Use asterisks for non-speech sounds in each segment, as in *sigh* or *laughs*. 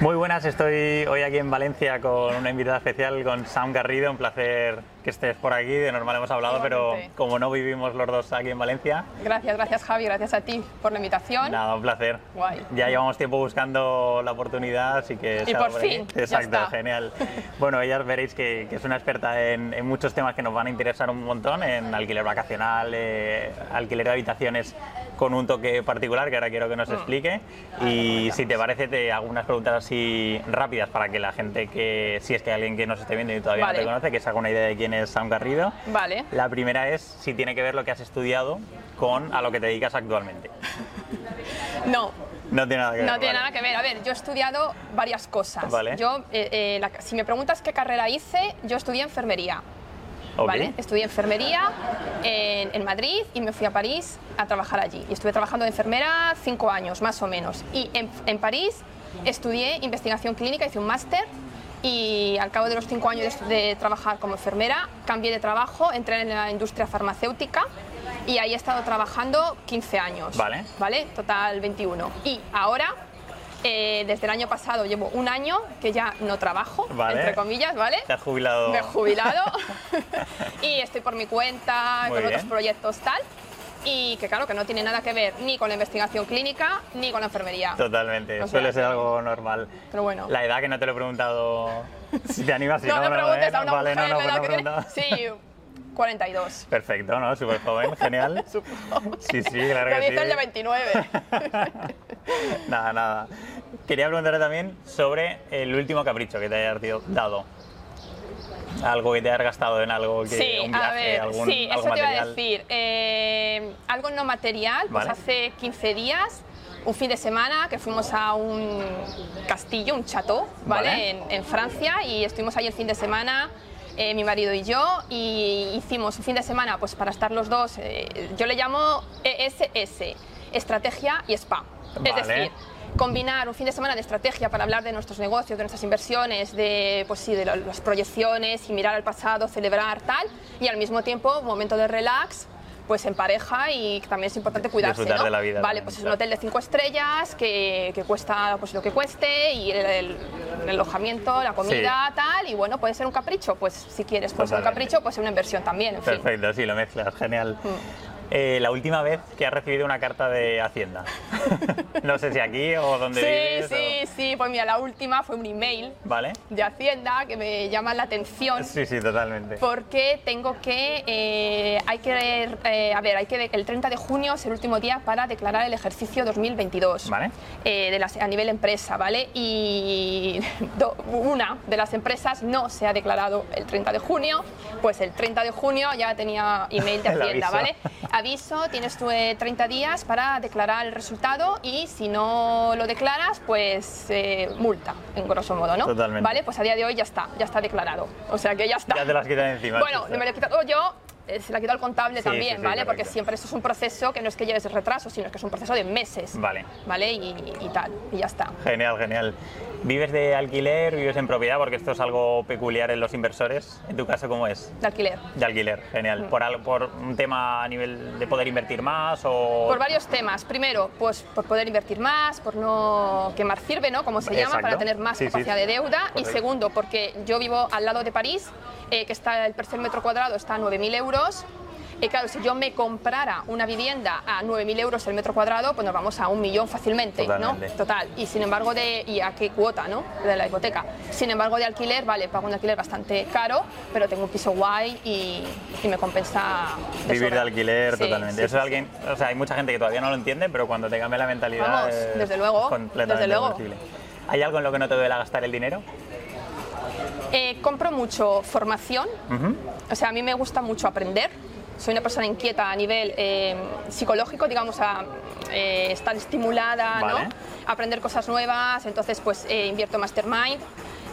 Muy buenas, estoy hoy aquí en Valencia con una invitada especial, con Sam Garrido. Un placer que estés por aquí. De normal hemos hablado, pero como no vivimos los dos aquí en Valencia. Gracias, gracias Javi, gracias a ti por la invitación. Nada, un placer. Guay. Ya llevamos tiempo buscando la oportunidad, así que. Y por fin. Exacto, genial. Bueno, ella veréis que, es una experta en, muchos temas que nos van a interesar un montón: en alquiler vacacional, eh, alquiler de habitaciones con un toque particular que ahora quiero que nos mm. explique. Y si te parece, te hago unas preguntas así rápidas para que la gente que, si es que hay alguien que nos esté viendo y todavía no te conoce, que se haga una idea de quién es Sam Garrido. Vale. La primera es si tiene que ver lo que has estudiado con a lo que te dedicas actualmente. *laughs* no. No tiene nada que ver. No tiene nada que ver. A ver, yo he estudiado varias cosas. Vale. Yo, eh, eh, si me preguntas qué carrera hice, yo estudié enfermería. ¿vale? Estudié enfermería en, Madrid y me fui a París a trabajar allí. Y estuve trabajando de enfermera cinco años, más o menos. Y en, París estudié investigación clínica, hice un máster y al cabo de los cinco años de, trabajar como enfermera cambié de trabajo, entré en la industria farmacéutica y ahí he estado trabajando 15 años. Vale. ¿Vale? Total 21. Y ahora eh, desde el año pasado llevo un año que ya no trabajo, entre comillas, ¿vale? ¿Te has jubilado? Me he jubilado *laughs* *laughs* y estoy por mi cuenta, con otros proyectos tal. Y que claro, que no tiene nada que ver ni con la investigación clínica ni con la enfermería. Totalmente, suele ser algo normal. Pero bueno. La edad que no te lo he preguntado, *laughs* si te animas, si no, no, no, preguntes a una vale, mujer no, no, la edad que tiene. Sí, 42. Perfecto, ¿no? Súper joven, genial. *laughs* Sí, sí, claro que sí. el de 29. *laughs* nada, nada. Quería preguntarte también sobre el último capricho que te hayas dado. Algo que te hayas gastado en algo que sí, un viaje, a ver, algún, sí, algo eso material. te iba a decir. Eh, algo no material, pues hace 15 días un fin de semana que fuimos a un castillo, un chateau, ¿vale? En, en, Francia y estuvimos ahí el fin de semana eh, mi marido y yo, y hicimos un fin de semana pues para estar los dos, eh, yo le llamo ESS, estrategia y spa. Es decir, combinar un fin de semana de estrategia para hablar de nuestros negocios, de nuestras inversiones, de, pues sí, de las proyecciones y mirar al pasado, celebrar tal, y al mismo tiempo un momento de relax pues en pareja y también es importante cuidarse, ¿no? de la vida. Vale, pues es un hotel de cinco estrellas que, que cuesta pues lo que cueste y el, alojamiento, la comida, tal, y bueno, puede ser un capricho, pues si quieres, pues un capricho, pues una inversión también, en Perfecto, sí, lo mezclas, genial. Mm. Eh, la última vez que has recibido una carta de Hacienda. *laughs* no sé si aquí o donde sí, vives. Sí, sí, sí. Pues mira, la última fue un email ¿Vale? de Hacienda que me llama la atención. Sí, sí, totalmente. Porque tengo que, eh, hay que, eh, a ver, hay que, el 30 de junio es el último día para declarar el ejercicio 2022. ¿Vale? de a nivel empresa, ¿vale? Y *laughs* una de las empresas no se ha declarado el 30 de junio, pues el 30 de junio ya tenía email de *laughs* Hacienda, ¿vale? Aviso, tienes tú 30 eh, días para declarar el resultado y si no lo declaras, pues eh, multa, en grosso modo, ¿no? Totalmente. Vale, pues a día de hoy ya está, ya está declarado. O sea que ya está. Ya te las quitan encima. Bueno, me lo he quitado yo, se la quitado al contable también, ¿vale? Porque siempre esto es un proceso que no es que lleves retraso, sino que es un proceso de meses. Vale. ¿Vale? Y, y, tal, y ya está. Genial, genial. ¿Vives de alquiler, vives en propiedad? Porque esto es algo peculiar en los inversores. ¿En tu caso cómo es? De alquiler. De alquiler, genial. Mm. ¿Por, ¿Por un tema a nivel de poder invertir más o...? Por varios temas. Primero, pues por poder invertir más, por no quemar sirve, ¿no? Como se llama, para tener más capacidad de deuda. Y segundo, porque yo vivo al lado de París, eh, que está el tercer metro cuadrado está a 9.000 euros y claro, si yo me comprara una vivienda a 9.000 euros el metro cuadrado, pues nos vamos a un millón fácilmente, ¿no? Total. Y sin embargo, de, ¿y a qué cuota, no? De la hipoteca. Sin embargo, de alquiler, vale, pago un alquiler bastante caro, pero tengo un piso guay y, me compensa. Vivir de alquiler, totalmente. Eso es alguien, o sea, hay mucha gente que todavía no lo entiende, pero cuando te cambia la mentalidad. Vamos, desde luego. completamente desde luego. posible. ¿Hay algo en lo que no te duele gastar el dinero? Eh, compro mucho formación, o sea, a mí me gusta mucho aprender soy una persona inquieta a nivel eh, psicológico, digamos, a eh, estar estimulada, ¿no? aprender cosas nuevas, entonces pues eh, invierto Mastermind.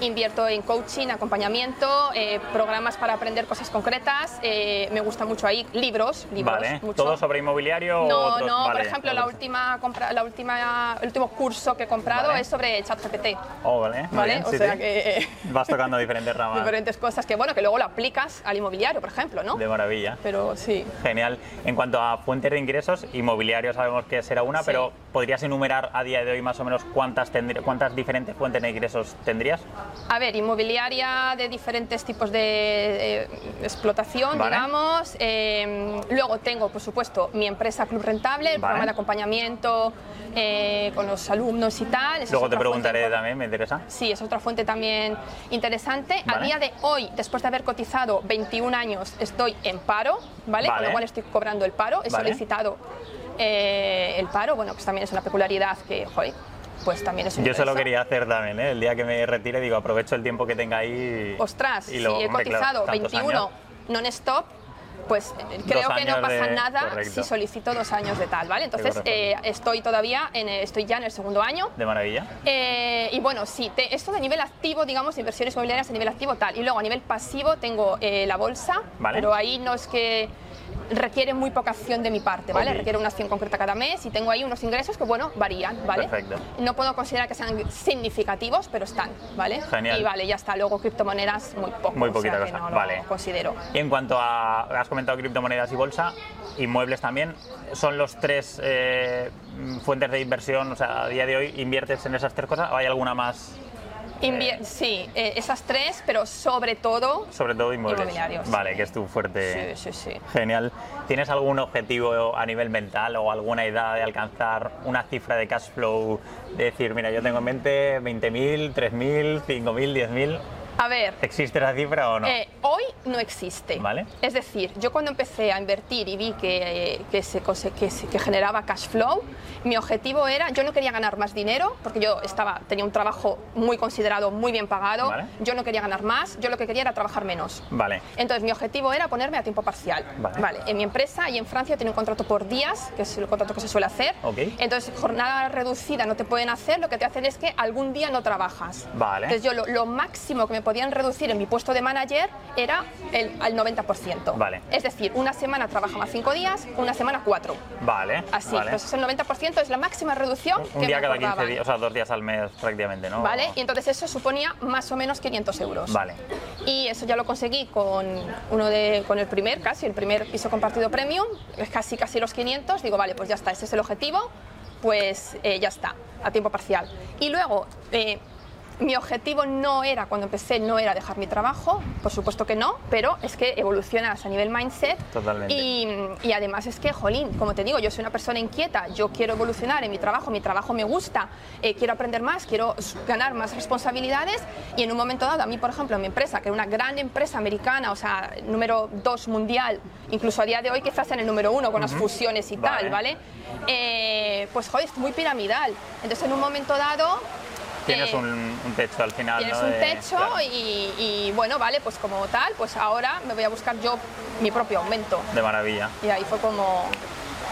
Invierto en coaching, acompañamiento, eh, programas para aprender cosas concretas. Eh, me gusta mucho ahí libros, libros. Vale. ¿Todo sobre inmobiliario? No, no. por ejemplo, la última, compra, la última, el último curso que he comprado es sobre ChatGPT. Oh, vale. ¿Vale? o sea que vas tocando diferentes ramas. diferentes cosas que bueno que luego lo aplicas al inmobiliario, por ejemplo, ¿no? De maravilla. Pero sí. Genial. En cuanto a fuentes de ingresos, inmobiliario sabemos que será una, pero ¿podrías enumerar a día de hoy más o menos cuántas cuántas diferentes fuentes de ingresos tendrías? A ver, inmobiliaria de diferentes tipos de, explotación, digamos. Em, luego tengo, por supuesto, mi empresa Club Rentable, el programa de acompañamiento eh, con los alumnos y tal. luego te preguntaré también, me interesa. Sí, es otra fuente también interesante. A día de hoy, después de haber cotizado 21 años, estoy en paro, ¿vale? Con lo cual estoy cobrando el paro. He solicitado eh, el paro, bueno, pues también es una peculiaridad que, joder, pues también es Yo se lo quería hacer también, ¿eh? el día que me retire, digo, aprovecho el tiempo que tenga ahí. Ostras, y si he cotizado 21 non-stop, pues eh, creo que no pasa nada si solicito dos años de tal, ¿vale? Entonces eh, estoy todavía, en, estoy ya en el segundo año. De maravilla. y bueno, sí, esto de nivel activo, digamos, inversiones inmobiliarias de nivel activo tal. Y luego a nivel pasivo tengo la bolsa, pero ahí no es que requiere muy poca acción de mi parte, ¿vale? Requiere una acción concreta cada mes y tengo ahí unos ingresos que, bueno, varían, ¿vale? Perfecto. No puedo considerar que sean significativos, pero están, ¿vale? Genial. Y vale, ya está. Luego criptomonedas, muy poco. Muy poquita cosa, no vale. considero. Y en cuanto a, has comentado criptomonedas y bolsa, inmuebles también, ¿son los tres eh, fuentes de inversión? O sea, a día de hoy, ¿inviertes en esas tres cosas o hay alguna más? Sí, eh, esas tres, pero sobre todo... Sobre todo inmobiliarios. Vale, que es tu fuerte... Sí, sí, sí. Genial. ¿Tienes algún objetivo a nivel mental o alguna idea de alcanzar una cifra de cash flow? De decir, mira, yo tengo en mente 20.000, 3.000, 5.000, 10.000... A ver. ¿Existe la cifra o no? Eh, hoy no existe. ¿Vale? Es decir, yo cuando empecé a invertir y vi que, que, se, que, que, generaba cash flow, mi objetivo era, yo no quería ganar más dinero, porque yo estaba, tenía un trabajo muy considerado, muy bien pagado, yo no quería ganar más, yo lo que quería era trabajar menos. Vale. Entonces mi objetivo era ponerme a tiempo parcial. Vale. En mi empresa y en Francia tenía un contrato por días, que es el contrato que se suele hacer. Okay. Entonces jornada reducida no te pueden hacer, lo que te hacen es que algún día no trabajas. Vale. Entonces yo lo, lo máximo que me podían reducir en mi puesto de manager era el, al 90%. Vale. Es decir, una semana trabajaba cinco días, una semana cuatro. Vale. Así, vale. entonces el 90% es la máxima reducción un, que día me cada 15 días, o sea, dos días al mes prácticamente, ¿no? Vale, y entonces eso suponía más o menos 500 euros. Vale. Y eso ya lo conseguí con uno de, con el primer, casi, el primer piso compartido premium, casi casi los 500, digo, vale, pues ya está, ese es el objetivo, pues eh, ya está, a tiempo parcial. Y luego, eh, mi objetivo no era, cuando empecé, no era dejar mi trabajo, por supuesto que no, pero es que evolucionas a nivel mindset. Totalmente. Y, y, además es que, jolín, como te digo, yo soy una persona inquieta, yo quiero evolucionar en mi trabajo, mi trabajo me gusta, eh, quiero aprender más, quiero ganar más responsabilidades y en un momento dado, a mí, por ejemplo, mi empresa, que es una gran empresa americana, o sea, número dos mundial, incluso a día de hoy quizás en el número uno con las fusiones y vale. tal, ¿vale? Eh, pues, joder, es muy piramidal. Entonces, en un momento dado, Tienes un, un, techo al final. Tienes ¿no? un techo claro. y, y, bueno, vale, pues como tal, pues ahora me voy a buscar yo mi propio aumento. De maravilla. Y ahí fue como,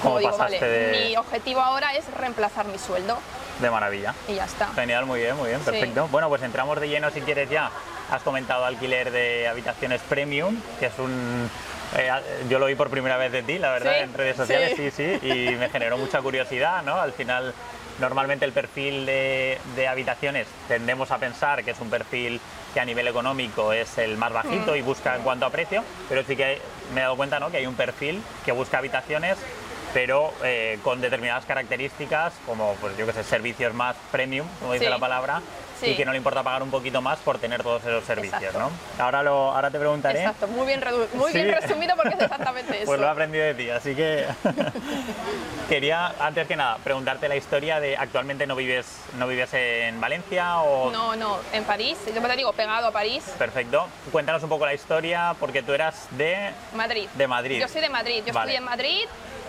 como digo, vale, de... mi objetivo ahora es reemplazar mi sueldo. De maravilla. Y ya está. Genial, muy bien, muy bien, perfecto. Sí. Bueno, pues entramos de lleno si quieres ya. Has comentado alquiler de habitaciones premium, que es un... Eh, yo lo vi por primera vez de ti, la verdad, ¿Sí? en redes sociales, Sí. sí, sí, y me generó mucha curiosidad, ¿no? Al final Normalmente el perfil de, de, habitaciones tendemos a pensar que es un perfil que a nivel económico es el más bajito Mm. y busca en cuanto a precio, pero sí que me he dado cuenta ¿no? que hay un perfil que busca habitaciones pero eh, con determinadas características como pues yo que sé servicios más premium como dice la palabra Sí. y que no le importa pagar un poquito más por tener todos esos servicios Exacto. ¿no? ahora lo ahora te preguntaré Exacto, muy bien, muy Sí. bien resumido porque es exactamente *laughs* eso. pues lo he aprendido de ti, así que *laughs* quería, antes que nada, preguntarte la historia de actualmente no vives, no vives en Valencia o... No, no, en París, yo te digo, pegado a París, Perfecto. Cuéntanos un poco la historia, porque tú eras de... Madrid. De Madrid. Yo soy de Madrid, yo Vale. estudié en Madrid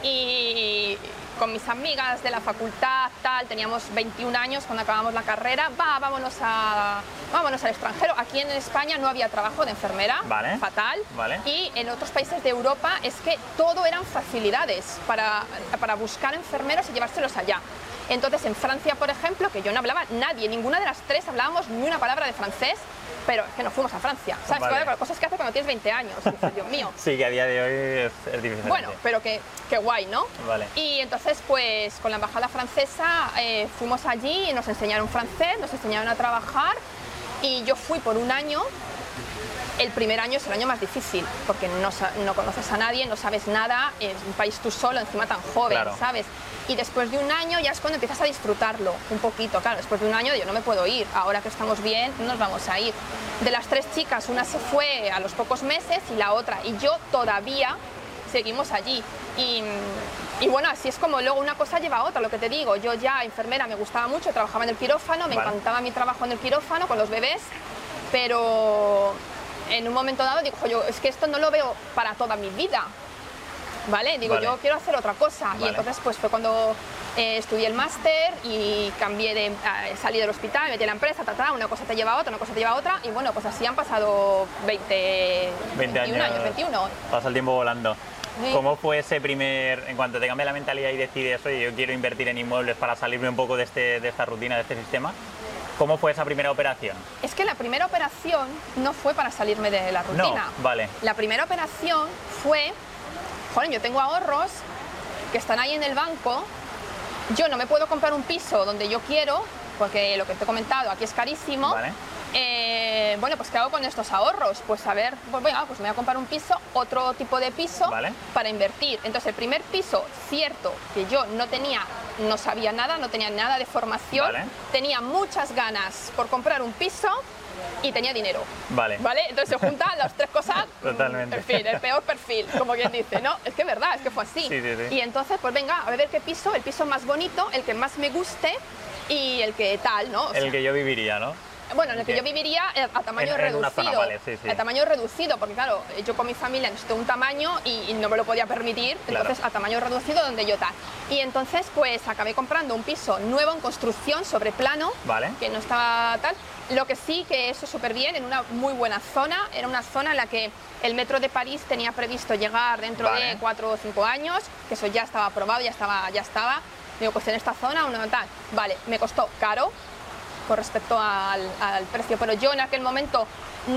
y con mis amigas de la facultad, tal, teníamos 21 años cuando acabamos la carrera, va, vámonos, a, vámonos al extranjero. Aquí en España no había trabajo de enfermera, Vale. fatal. Vale. Y en otros países de Europa es que todo eran facilidades para, para buscar enfermeros y llevárselos allá. Entonces en Francia, por ejemplo, que yo no hablaba nadie, ninguna de las tres hablábamos ni una palabra de francés, pero es que no fuimos a Francia. ¿Sabes? Vale. cosas que haces cuando tienes 20 años. Dios mío. *laughs* Sí, que a día de hoy es, difícil. Bueno, pero que, guay, ¿no? Vale. Y entonces, pues con la embajada francesa eh, fuimos allí y nos enseñaron francés, nos enseñaron a trabajar y yo fui por un año el primer año es el año más difícil, porque no, no, conoces a nadie, no sabes nada, es un país tú solo, encima tan joven, ¿sabes? Y después de un año ya es cuando empiezas a disfrutarlo un poquito, claro, después de un año yo no me puedo ir, ahora que estamos bien, nos vamos a ir. De las tres chicas, una se fue a los pocos meses y la otra, y yo todavía seguimos allí. Y, y, bueno, así es como luego una cosa lleva a otra, lo que te digo. Yo ya enfermera me gustaba mucho, trabajaba en el quirófano, me encantaba mi trabajo en el quirófano con los bebés, pero en un momento dado digo, yo, es que esto no lo veo para toda mi vida. ¿Vale? Digo, yo quiero hacer otra cosa. Y entonces pues fue cuando eh, estudié el máster y cambié de, eh, salí del hospital, metí en la empresa, una cosa te lleva a otra, una cosa te lleva a otra y bueno, pues así han pasado 20, 20 años, 21. Pasa el tiempo volando. ¿Cómo fue ese primer, en cuanto te cambia la mentalidad y decides, oye, yo quiero invertir en inmuebles para salirme un poco de, este, de esta rutina, de este sistema? ¿Cómo fue esa primera operación? Es que la primera operación no fue para salirme de la rutina. No, vale. La primera operación fue, joder, yo tengo ahorros que están ahí en el banco, yo no me puedo comprar un piso donde yo quiero, porque lo que te he comentado aquí es carísimo. Vale. Eh, bueno, pues ¿qué hago con estos ahorros? Pues a ver, pues, pues me voy a comprar un piso, otro tipo de piso para invertir. Entonces el primer piso, cierto que yo no tenía, no sabía nada, no tenía nada de formación, tenía muchas ganas por comprar un piso y tenía dinero. Vale. ¿Vale? Entonces se juntan las tres cosas. *laughs* Totalmente. En fin, el peor perfil, como quien dice, ¿no? Es que es verdad, es que fue así. Sí, sí, sí. Y entonces, pues venga, a ver qué piso, el piso más bonito, el que más me guste y el que tal, ¿no? el que yo viviría, ¿no? Bueno, en el que yo viviría eh, a tamaño reducido. A tamaño reducido, porque claro, yo con mi familia necesito un tamaño y, no me lo podía permitir, entonces a tamaño reducido donde yo tal. Y entonces pues acabé comprando un piso nuevo en construcción sobre plano, vale. que no estaba tal. Lo que sí que eso súper bien, en una muy buena zona, era una zona en la que el metro de París tenía previsto llegar dentro de cuatro o cinco años, que eso ya estaba aprobado, ya estaba, ya estaba. Digo, pues en esta zona, una tal. Vale, me costó caro, con respecto al, precio, pero yo en aquel momento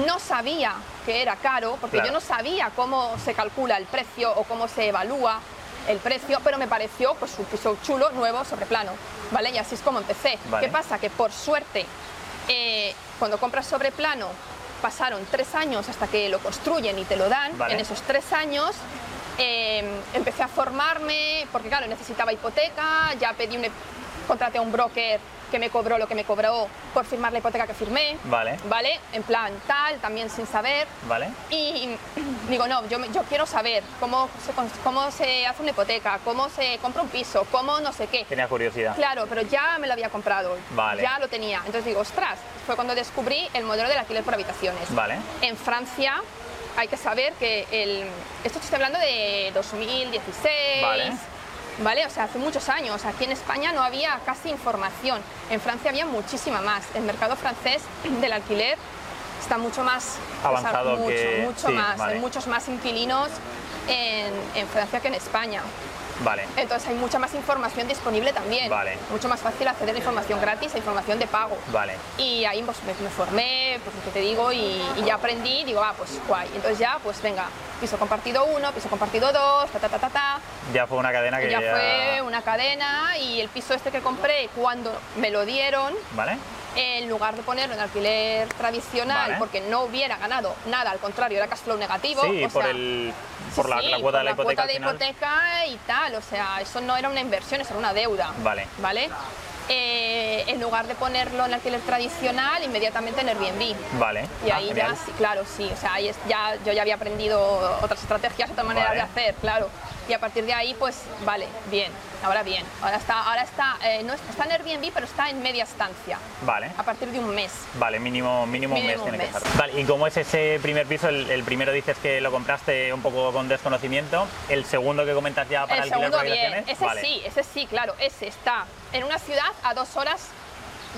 no sabía que era caro, porque yo no sabía cómo se calcula el precio o cómo se evalúa el precio, pero me pareció pues un piso chulo, nuevo, sobre plano, ¿vale? Y así es como empecé. ¿Qué pasa? Que por suerte, eh, cuando compras sobre plano, pasaron tres años hasta que lo construyen y te lo dan. En esos tres años eh, empecé a formarme, porque claro, necesitaba hipoteca, ya pedí un, contraté a un broker que me cobró lo que me cobró por firmar la hipoteca que firmé. Vale. ¿Vale? En plan tal, también sin saber. Vale. Y *clears throat* digo, no, yo, yo quiero saber cómo se, cómo se hace una hipoteca, cómo se compra un piso, cómo no sé qué. Tenía curiosidad. Claro, pero ya me lo había comprado. Vale. Ya lo tenía. Entonces digo, ostras, fue cuando descubrí el modelo del alquiler por habitaciones. Vale. En Francia hay que saber que el... Esto estoy hablando de 2016. Vale ¿vale? O sea, hace muchos años. Aquí en España no había casi información. En Francia había muchísima más. El mercado francés del alquiler está mucho más avanzado mucho, que... mucho más. Hay muchos más inquilinos en, en Francia que en España. Vale. Entonces hay mucha más información disponible también. Vale. Mucho más fácil acceder a información gratis a información de pago. Vale. Y ahí pues, me, formé, pues lo que te digo, y, ya aprendí, digo, ah, pues guay. Entonces ya, pues venga, piso compartido uno, piso compartido dos, ta ta ta ta ta. Ya fue una cadena que ya... ya... fue una cadena y el piso este que compré cuando me lo dieron... Vale en lugar de ponerlo en alquiler tradicional porque no hubiera ganado nada, al contrario, era cash flow negativo. Sí, por, el, por la, cuota de la, hipoteca. de hipoteca y tal, o sea, eso no era una inversión, eso era una deuda. Vale. ¿Vale? Eh, en lugar de ponerlo en alquiler tradicional, inmediatamente en Airbnb. Vale. Y ahí ah, ya, sí, claro, sí, o sea, ahí ya, yo ya había aprendido otras estrategias, otra manera de hacer, claro. Y a partir de ahí, pues, vale, bien, ahora bien. Ahora está, ahora está, eh, no está en Airbnb, pero está en media estancia. Vale. A partir de un mes. Vale, mínimo, mínimo, un mes tiene que estar. Vale, ¿y cómo es ese primer piso? El, primero dices que lo compraste un poco con desconocimiento. El segundo que comentas ya para el segundo bien. Ese sí, ese sí, claro, ese está en una ciudad a dos horas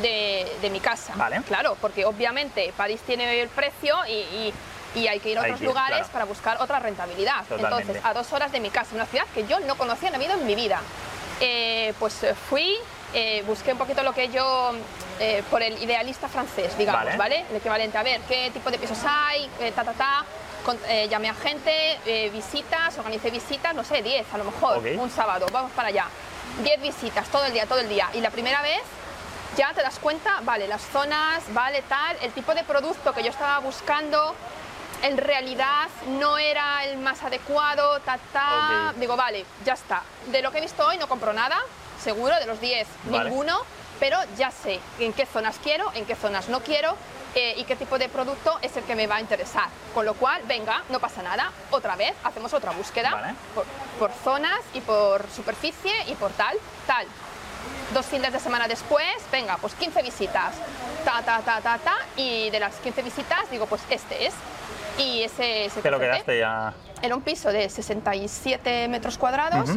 de, mi casa. Vale. Claro, porque obviamente París tiene el precio y, hay que ir a otros lugares para buscar otra rentabilidad. Entonces, a dos horas de mi casa, una ciudad que yo no conocía en vida en mi vida. Eh, pues eh, fui, eh, busqué un poquito lo que yo, eh, por el idealista francés, digamos, ¿vale? El equivalente, a ver, qué tipo de pisos hay, eh, ta, ta, ta. llamé a gente, visitas, organicé visitas, no sé, 10 a lo mejor, un sábado, vamos para allá. 10 visitas, todo el día, todo el día. Y la primera vez ya te das cuenta, vale, las zonas, vale, tal, el tipo de producto que yo estaba buscando en realidad no era el más adecuado, ta, ta. Digo, vale, ya está. De lo que he visto hoy no compro nada, seguro, de los 10, ninguno, pero ya sé en qué zonas quiero, en qué zonas no quiero eh, y qué tipo de producto es el que me va a interesar. Con lo cual, venga, no pasa nada, otra vez hacemos otra búsqueda por, zonas y por superficie y por tal, tal. Dos fines de semana después, venga, pues 15 visitas, ta, ta, ta, ta, ta, y de las 15 visitas digo, pues este es. Y ese... ese Te lo quedaste ya... Era un piso de 67 metros cuadrados,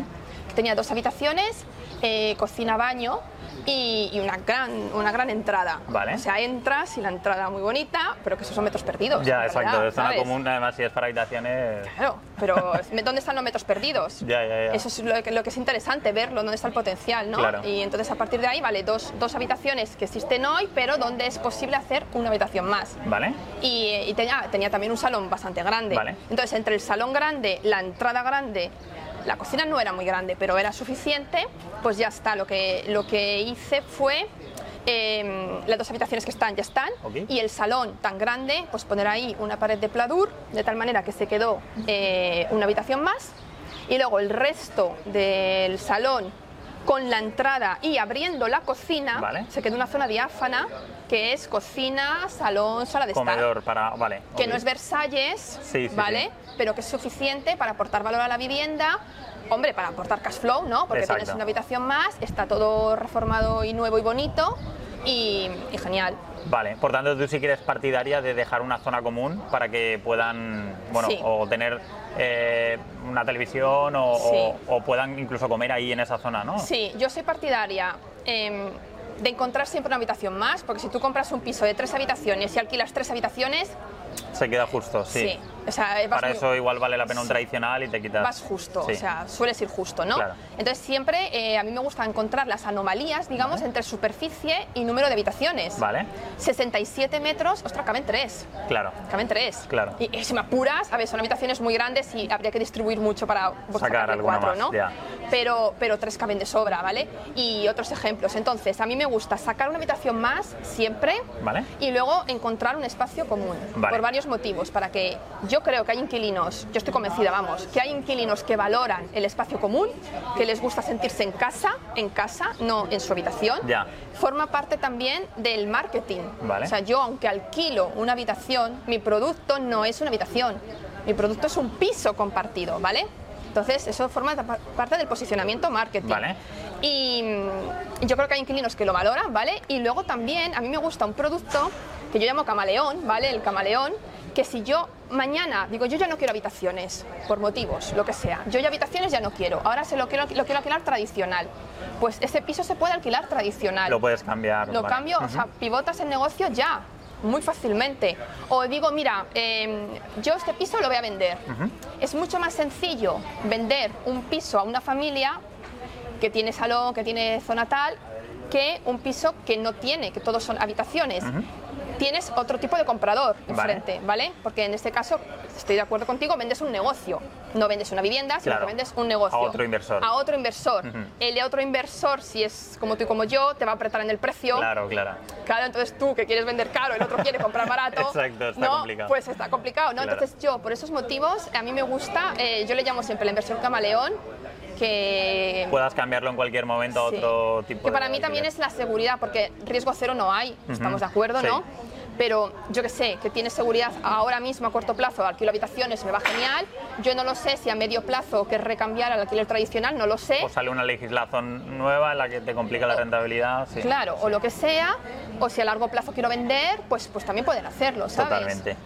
tenía dos habitaciones, eh, cocina-baño y, una, gran, una gran entrada. Vale. O sea, entras y la entrada muy bonita, pero que esos son metros perdidos. Ya, exacto. Es zona común, además, si es para habitaciones. Claro, pero *laughs* ¿dónde están los metros perdidos? Ya, ya, ya. Eso es lo que, lo que, es interesante, verlo, dónde está el potencial, ¿no? Claro. Y entonces, a partir de ahí, vale, dos, dos habitaciones que existen hoy, pero donde es posible hacer una habitación más. Vale. Y, tenía, tenía también un salón bastante grande. Vale. Entonces, entre el salón grande, la entrada grande la cocina no era muy grande, pero era suficiente, pues ya está. Lo que, lo que hice fue em, las dos habitaciones que están ya están. Y el salón tan grande, pues poner ahí una pared de pladur, de tal manera que se quedó eh, una habitación más. Y luego el resto del salón con la entrada y abriendo la cocina, se quedó una zona diáfana que es cocina, salón, sala de Comedor para, vale. Que no es Versalles, ¿vale? Pero que es suficiente para aportar valor a la vivienda, hombre, para aportar cash flow, ¿no? Porque tienes una habitación más, está todo reformado y nuevo y bonito y, genial. Vale, por tanto tú sí que eres partidaria de dejar una zona común para que puedan, bueno, o tener eh, una televisión o, puedan incluso comer ahí en esa zona, ¿no? Sí, yo soy partidaria. Em, de encontrar siempre una habitación más, porque si tú compras un piso de tres habitaciones y alquilas tres habitaciones... Se queda justo, sí. Para eso igual vale la pena un tradicional y te quitas... Vas justo, o sea, sueles ir justo, ¿no? Entonces siempre eh, a mí me gusta encontrar las anomalías, digamos, entre superficie y número de habitaciones. Vale. 67 metros, ostras, caben tres. Claro. Caben tres. Claro. Y, si me apuras, a ver, son habitaciones muy grandes y habría que distribuir mucho para sacar alguna cuatro, ¿no? Pero, pero tres caben de sobra, ¿vale? Y otros ejemplos. Entonces, a mí me gusta sacar una habitación más siempre ¿Vale? y luego encontrar un espacio común. Por varios motivos, para que yo creo que hay inquilinos, yo estoy convencida, vamos, que hay inquilinos que valoran el espacio común, que les gusta sentirse en casa, en casa, no en su habitación. Ya. Forma parte también del marketing. Vale. O sea, yo aunque alquilo una habitación, mi producto no es una habitación, mi producto es un piso compartido, ¿vale? Entonces, eso forma parte del posicionamiento marketing. Vale. Y mm, yo creo que hay inquilinos que lo valoran, ¿vale? Y luego también, a mí me gusta un producto que yo llamo camaleón, ¿vale? El camaleón, que si yo mañana digo, yo ya no quiero habitaciones, por motivos, lo que sea, yo ya habitaciones ya no quiero, ahora se lo quiero, lo quiero alquilar tradicional, pues ese piso se puede alquilar tradicional. Lo puedes cambiar. Lo cambio, o sea, pivotas el negocio ya, muy fácilmente. O digo, mira, em, yo este piso lo voy a vender. Es mucho más sencillo vender un piso a una familia que tiene salón, que tiene zona tal, que un piso que no tiene, que todos son habitaciones tienes otro tipo de comprador enfrente, vale. Porque en este caso, estoy de acuerdo contigo, vendes un negocio. No vendes una vivienda, sino que vendes un negocio. A otro inversor. A otro inversor. El de otro inversor, si es como tú y como yo, te va a apretar en el precio. Claro, claro. Claro, entonces tú que quieres vender caro, el otro quiere comprar barato. *laughs* Exacto, está complicado. Pues está complicado, ¿no? Entonces yo, por esos motivos, a mí me gusta, eh, yo le llamo siempre la inversión camaleón, que puedas cambiarlo en cualquier momento a otro tipo que para mí también es la seguridad porque riesgo cero no hay estamos de acuerdo no pero yo que sé, que tiene seguridad ahora mismo a corto plazo, alquilo habitaciones, me va genial. Yo no lo sé si a medio plazo que recambiar al alquiler tradicional, no lo sé. O sale una legislación nueva en la que te complica la rentabilidad. Claro, o lo que sea, o si a largo plazo quiero vender, pues, pues también pueden hacerlo, ¿sabes? Totalmente.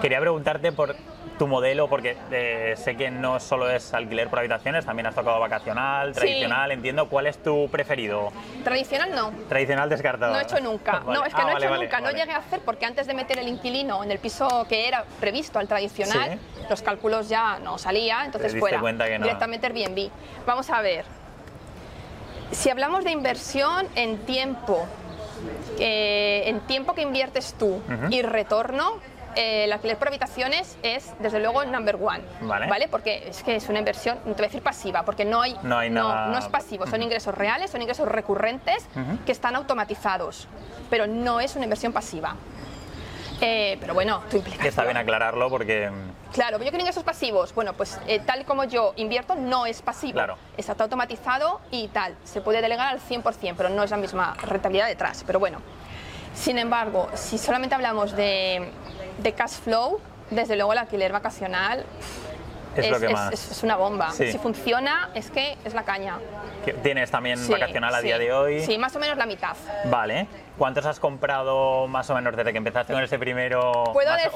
Quería preguntarte por tu modelo, porque eh, sé que no solo es alquiler por habitaciones, también has tocado vacacional, tradicional, entiendo. ¿Cuál es tu preferido? Tradicional no. Tradicional descartado. No he hecho nunca. *laughs* No, es que no he ah, hecho nunca. No llegué a hacer porque antes de meter el inquilino en el piso que era previsto al tradicional, los cálculos ya no salía, entonces fuera. Cuenta que no. Directamente Airbnb. Vamos a ver. Si hablamos de inversión en tiempo, en tiempo que inviertes tú y retorno, eh, el alquiler por habitaciones es, desde luego, el number one. Vale. Porque es que es una inversión, no te voy a decir pasiva, porque no hay. No, hay no, es pasivo, son ingresos reales, son ingresos recurrentes que están automatizados. Pero no es una inversión pasiva. Eh, pero bueno, tu implicación. Está bien aclararlo porque. Mm, claro, yo quiero ingresos pasivos. Bueno, pues eh, tal como yo invierto, no es pasivo. Claro. Está automatizado y tal. Se puede delegar al 100%, pero no es la misma rentabilidad detrás. Pero bueno. Sin embargo, si solamente hablamos de, de cash flow, desde luego el alquiler vacacional es, una bomba. Si funciona, es que es la caña. ¿Tienes también vacacional a día de hoy? Sí, más o menos la mitad. Vale. ¿Cuántos has comprado más o menos desde que empezaste con ese primero? Puedo decir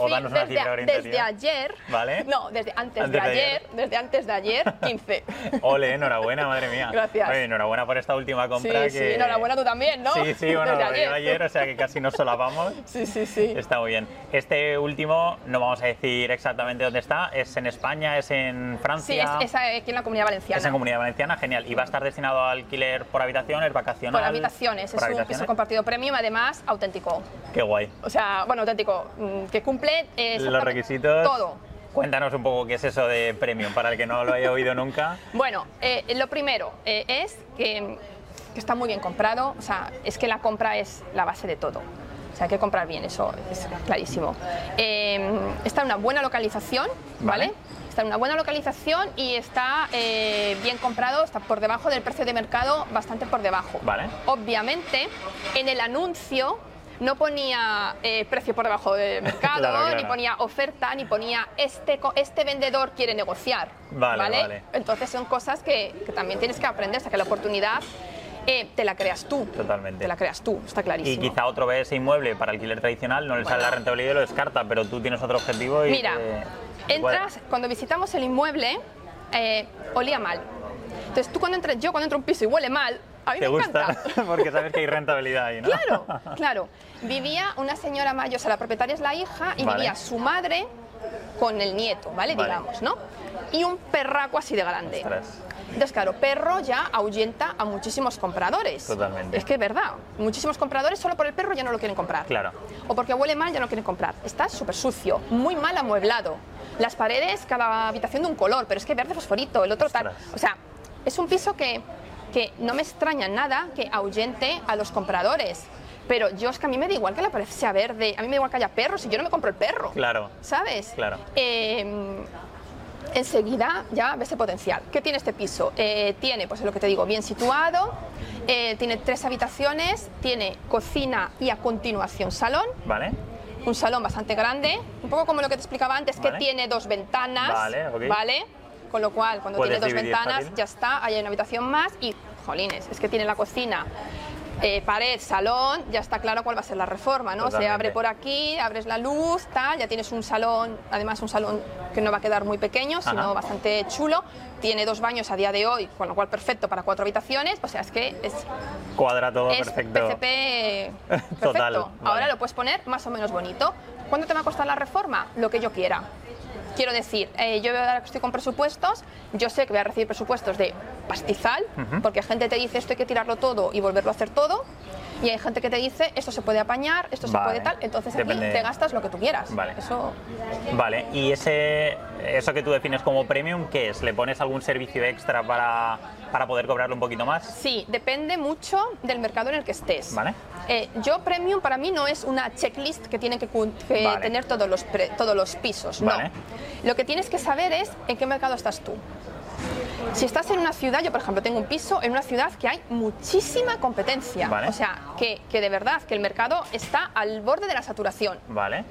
desde, ayer. ¿Vale? *laughs* No, desde antes, de, ayer, Desde antes de ayer, *laughs* 15. Ole, enhorabuena, madre mía. Gracias. enhorabuena por esta última compra. Sí, sí, enhorabuena tú también, ¿no? Sí, sí, bueno, desde ayer. ayer, o sea que casi nos solapamos. *laughs* sí, sí, sí. Está muy bien. Este último, no vamos a decir exactamente dónde está, ¿es en España, es en Francia? Sí, es, aquí en la Comunidad Valenciana. Es en Comunidad Valenciana, genial. ¿Y va a estar destinado a alquiler por habitación, es vacacional? Por habitaciones, es un piso compartido premium, además auténtico. Qué guay. O sea, bueno, auténtico, mm, que cumple los requisitos. Todo. Cuéntanos un poco qué es eso de premium para el que no lo haya oído nunca. Bueno, eh, lo primero eh, es que, está muy bien comprado, o sea, es que la compra es la base de todo. O sea, hay que comprar bien, eso es clarísimo. Eh, está en una buena localización, ¿vale? Está en una buena localización y está bien comprado, está por debajo del precio de mercado, bastante por debajo. Vale. Obviamente, en el anuncio no ponía eh, precio por debajo del *laughs* mercado, ni ponía oferta, ni ponía este, este vendedor quiere negociar. Vale, Entonces son cosas que, también tienes que aprender, o que la oportunidad eh, te la creas tú. Totalmente. Te la creas tú, está clarísimo. Y quizá otro ve ese inmueble para alquiler tradicional, no le sale la rentabilidad y lo descarta, pero tú tienes otro objetivo y... Mira, entras, cuando visitamos el inmueble, eh, olía mal. Entonces tú cuando entras, yo cuando entro a un piso y huele mal, a mí ¿Te me gusta? Encanta. *laughs* Porque sabes que hay rentabilidad ahí, ¿no? Claro, *laughs* claro. Vivía una señora mayor, o sea, la propietaria es la hija, y vivía su madre con el nieto, ¿vale? Digamos, ¿no? Y un perraco así de grande. Entonces, claro, perro ya ahuyenta a muchísimos compradores. Totalmente. Es que es verdad. Muchísimos compradores solo por el perro ya no lo quieren comprar. Claro. O porque huele mal ya no quieren comprar. Está súper sucio, muy mal amueblado. Las paredes, cada habitación de un color, pero es que verde fosforito, el otro tal. O sea, es un piso que, que no me extraña nada que ahuyente a los compradores. Pero yo es que a mí me da igual que la pared sea verde, a mí me da igual que haya perros y yo no me compro el perro. Claro. ¿Sabes? Claro. Em, enseguida ya ves el potencial. ¿Qué tiene este piso? Eh, tiene, pues es lo que te digo, bien situado, eh, tiene tres habitaciones, tiene cocina y a continuación salón. Vale. Un salón bastante grande, un poco como lo que te explicaba antes, que tiene dos ventanas. Vale, ¿vale? Con lo cual, cuando tiene dos ventanas, ya está, hay una habitación más y, jolines, es que tiene la cocina eh, pared, salón, ya está claro cuál va a ser la reforma, ¿no? Se abre por aquí, abres la luz, tal, ya tienes un salón, además un salón que no va a quedar muy pequeño, sino bastante chulo. Tiene dos baños a día de hoy, con lo cual perfecto para cuatro habitaciones, o sea, es que es... Cuadra todo es perfecto. PCP *laughs* perfecto. Ahora lo puedes poner más o menos bonito. ¿Cuánto te va a costar la reforma? Lo que yo quiera. Quiero decir, eh, yo estoy con presupuestos, yo sé que voy a recibir presupuestos de pastizal, porque gente te dice esto hay que tirarlo todo y volverlo a hacer todo, y hay gente que te dice esto se puede apañar, esto se puede tal, entonces aquí te gastas lo que tú quieras. Vale. Eso... Vale, y ese, eso que tú defines como premium, ¿qué es? ¿Le pones algún servicio extra para, para poder cobrarlo un poquito más? Sí, depende mucho del mercado en el que estés. Vale. Eh, yo premium para mí no es una checklist que tiene que, tener todos los, todos los pisos, no. Lo que tienes que saber es en qué mercado estás tú. Si estás en una ciudad, yo por ejemplo tengo un piso en una ciudad que hay muchísima competencia, o sea, que, que, de verdad, que el mercado está al borde de la saturación. Vale.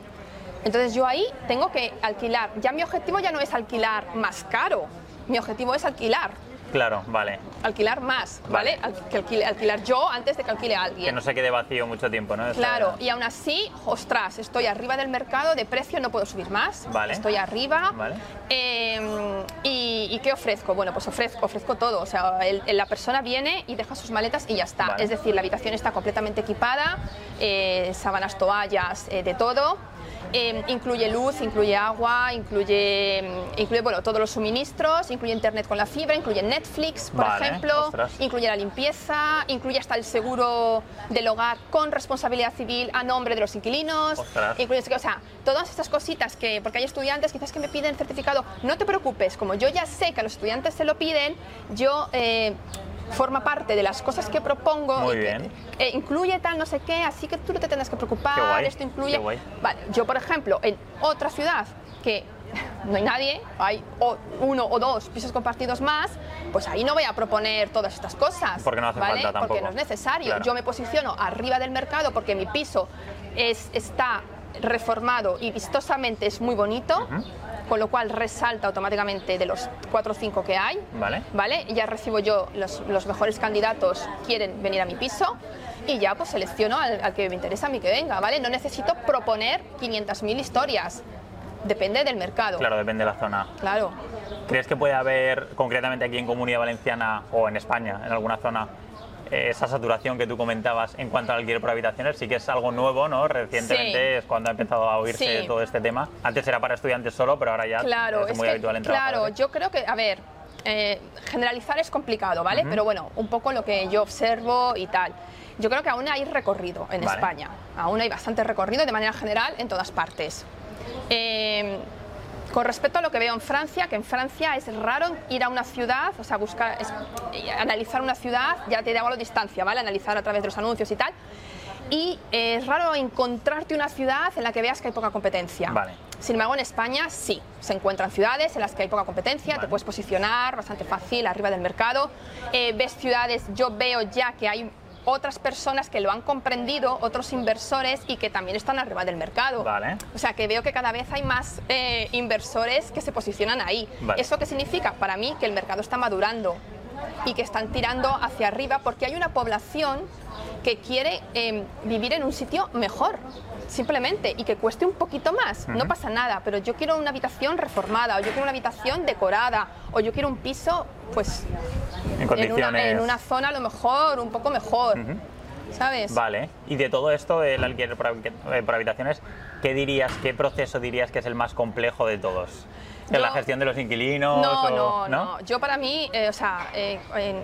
Entonces yo ahí tengo que alquilar, ya mi objetivo ya no es alquilar más caro, mi objetivo es alquilar Claro, vale. Alquilar más, ¿vale? que alquilar yo antes de que alquile a alguien. Que no se quede vacío mucho tiempo, ¿no? claro, y aún así, ostras, estoy arriba del mercado de precio, no puedo subir más. Vale. Estoy arriba. Vale. Em, y, qué ofrezco? Bueno, pues ofrezco, ofrezco todo. O sea, la persona viene y deja sus maletas y ya está. Es decir, la habitación está completamente equipada, eh, sábanas, toallas, eh, de todo. Em, incluye luz, incluye agua, incluye, incluye bueno, todos los suministros, incluye internet con la fibra, incluye Netflix, por ejemplo, incluye la limpieza, incluye hasta el seguro del hogar con responsabilidad civil a nombre de los inquilinos, incluye, o sea, todas estas cositas que, porque hay estudiantes quizás que me piden certificado, no te preocupes, como yo ya sé que a los estudiantes se lo piden, yo... Eh, forma parte de las cosas que propongo Muy y bien. Que, eh, incluye tal no sé qué, así que tú no te tendrás que preocupar, esto incluye... Vale, yo por ejemplo, en otra ciudad que *laughs* no hay nadie, hay uno o dos pisos compartidos más, pues ahí no voy a proponer todas estas cosas. Porque no hace falta tampoco. Porque no es necesario. Yo me posiciono arriba del mercado porque mi piso es, está reformado y vistosamente es muy bonito. Con lo cual resalta automáticamente de los cuatro o cinco que hay. Vale. ¿Vale? Ya recibo yo los, los mejores candidatos quieren venir a mi piso y ya pues selecciono al, al, que me interesa a mí que venga, ¿vale? No necesito proponer 500.000 historias. Depende del mercado. Claro, depende de la zona. Claro. ¿Crees que puede haber, concretamente aquí en Comunidad Valenciana o en España, en alguna zona, esa saturación que tú comentabas en cuanto al alquiler por habitaciones? Sí que es algo nuevo, ¿no? Recientemente es cuando ha empezado a oírse todo este tema. Antes era para estudiantes solo, pero ahora ya es muy habitual en Claro, yo creo que, a ver, eh, generalizar es complicado, ¿vale? Pero bueno, un poco lo que yo observo y tal. Yo creo que aún hay recorrido en España, aún hay bastante recorrido de manera general en todas partes. Eh, con respecto a lo que veo en Francia, que en Francia es raro ir a una ciudad, o sea, buscar, analizar una ciudad, ya te hago la distancia, ¿vale? Analizar a través de los anuncios y tal. Y es raro encontrarte una ciudad en la que veas que hay poca competencia. Vale. Sin embargo, en España sí, se encuentran ciudades en las que hay poca competencia, te puedes posicionar bastante fácil arriba del mercado. Eh, ves ciudades, yo veo ya que hay otras personas que lo han comprendido, otros inversores y que también están arriba del mercado. Vale. O sea, que veo que cada vez hay más eh, inversores que se posicionan ahí. ¿Eso qué significa? Para mí que el mercado está madurando y que están tirando hacia arriba porque hay una población que quiere em, vivir en un sitio mejor, simplemente, y que cueste un poquito más. No pasa nada, pero yo quiero una habitación reformada, o yo quiero una habitación decorada, o yo quiero un piso, pues, en, condiciones... en, una, zona a lo mejor, un poco mejor. ¿Sabes? Vale. Y de todo esto, el alquiler eh, por habitaciones, ¿qué dirías, qué proceso dirías que es el más complejo de todos? ¿En la gestión de los inquilinos? No, no, no, Yo para mí, eh, o sea, eh,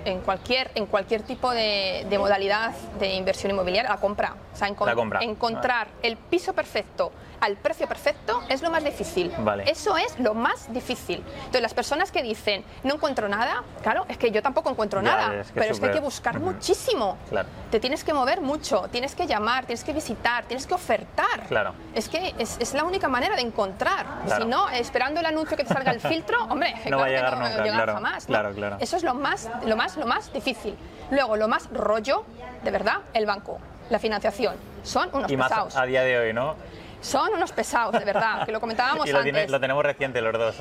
en, cualquier, en cualquier tipo de, modalidad de inversión inmobiliaria, la compra. O sea, encontrar el piso perfecto al precio perfecto es lo más difícil. Vale. Eso es lo más difícil. Entonces, las personas que dicen, no encuentro nada, claro, es que yo tampoco encuentro nada, pero es que hay que buscar muchísimo. Claro. Te tienes que mover mucho, tienes que llamar, tienes que visitar, tienes que ofertar. Claro. Es que es, es la única manera de encontrar. Si no, esperando el anuncio que te salga el filtro, hombre, no va a llegar no, nunca, claro, jamás. Claro, claro. Eso es lo más, lo más, lo más difícil. Luego, lo más rollo, de verdad, el banco, la financiación. Son unos y pesados. Más a día de hoy, ¿no? Son unos pesados, de verdad, que lo comentábamos *laughs* y lo antes. lo tenemos reciente los dos.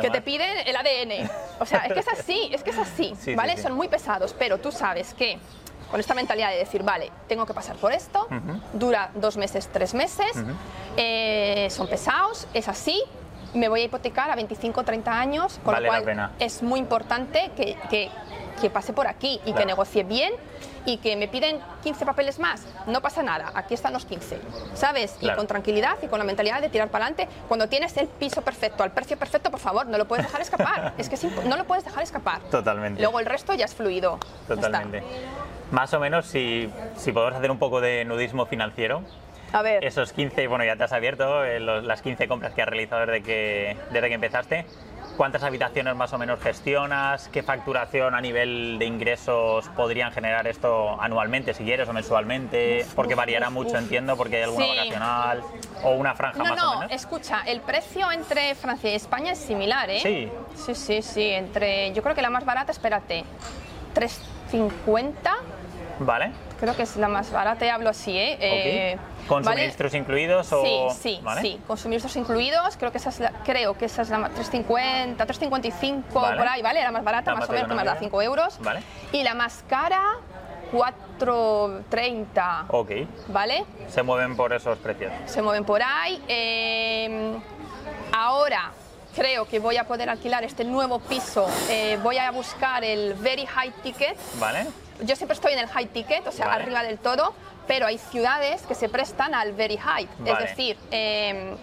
que te piden el ADN. O sea, es que es así, es que es así, *laughs* ¿vale? Son muy pesados, pero tú sabes que con esta mentalidad de decir, vale, tengo que pasar por esto, dura dos meses, tres meses, eh, son pesados, es así, me voy a hipotecar a 25 o 30 años, con lo cual es muy importante que, que, que, pase por aquí y que negocie bien y que me piden 15 papeles más, no pasa nada, aquí están los 15, ¿sabes? Y con tranquilidad y con la mentalidad de tirar para adelante. Cuando tienes el piso perfecto, al precio perfecto, por favor, no lo puedes dejar escapar. *laughs* es que no lo puedes dejar escapar. Totalmente. Luego el resto ya es fluido. Totalmente. Más o menos, si, si podemos hacer un poco de nudismo financiero, a ver. Esos 15, bueno, ya te has abierto, eh, las 15 compras que has realizado desde que, desde que empezaste. ¿Cuántas habitaciones más o menos gestionas? ¿Qué facturación a nivel de ingresos podrían generar esto anualmente, si quieres, o mensualmente? Porque variará mucho, entiendo, porque hay alguna vacacional o una franja más no, o menos. escucha, el precio entre Francia y España es similar, ¿eh? Sí. Sí, sí, sí. Entre, yo creo que la más barata, espérate, 3,50. Vale. Creo que es la más barata, y hablo así, ¿eh? eh ¿Con suministros incluidos? O... Sí, sí, sí, con suministros incluidos. Creo que esa es la, creo que esa es la 350, 355, por ahí, ¿vale? La más barata, más o menos, que más da 5 euros. Vale. Y la más cara, 4.30. Ok. ¿Vale? Se mueven por esos precios. Se mueven por ahí. Eh, ahora creo que voy a poder alquilar este nuevo piso. Eh, voy a buscar el Very High Ticket. Vale. Yo siempre estoy en el High Ticket, o sea, arriba del todo pero hay ciudades que se prestan al very high, es decir, em,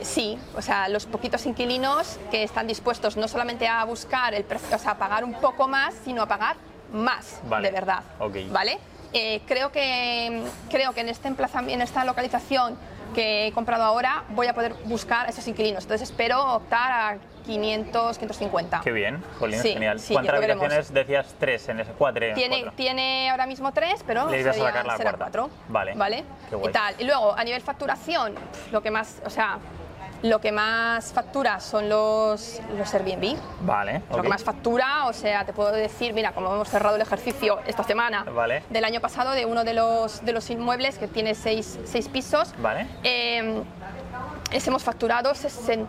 Sí, o sea, los poquitos inquilinos que están dispuestos no solamente a buscar el precio, o sea, a pagar un poco más, sino a pagar más, de verdad. ¿Vale? Eh, creo, que, creo que en, este en esta localización que he comprado ahora voy a poder buscar esos inquilinos. Entonces espero optar a 500, 550. Qué bien, Jolín, genial. ¿Cuántas habitaciones decías? Tres en ese cuatro. Tiene, tiene ahora mismo tres, pero Le ibas a sacar la cuarta. cuatro. Vale. ¿Vale? Qué Y, tal. y luego, a nivel facturación, lo que más, o sea, lo que más factura son los, los Airbnb. Vale. Lo que más factura, o sea, te puedo decir, mira, como hemos cerrado el ejercicio esta semana del año pasado de uno de los, de los inmuebles que tiene seis, seis pisos. Vale. Eh, hemos facturado 60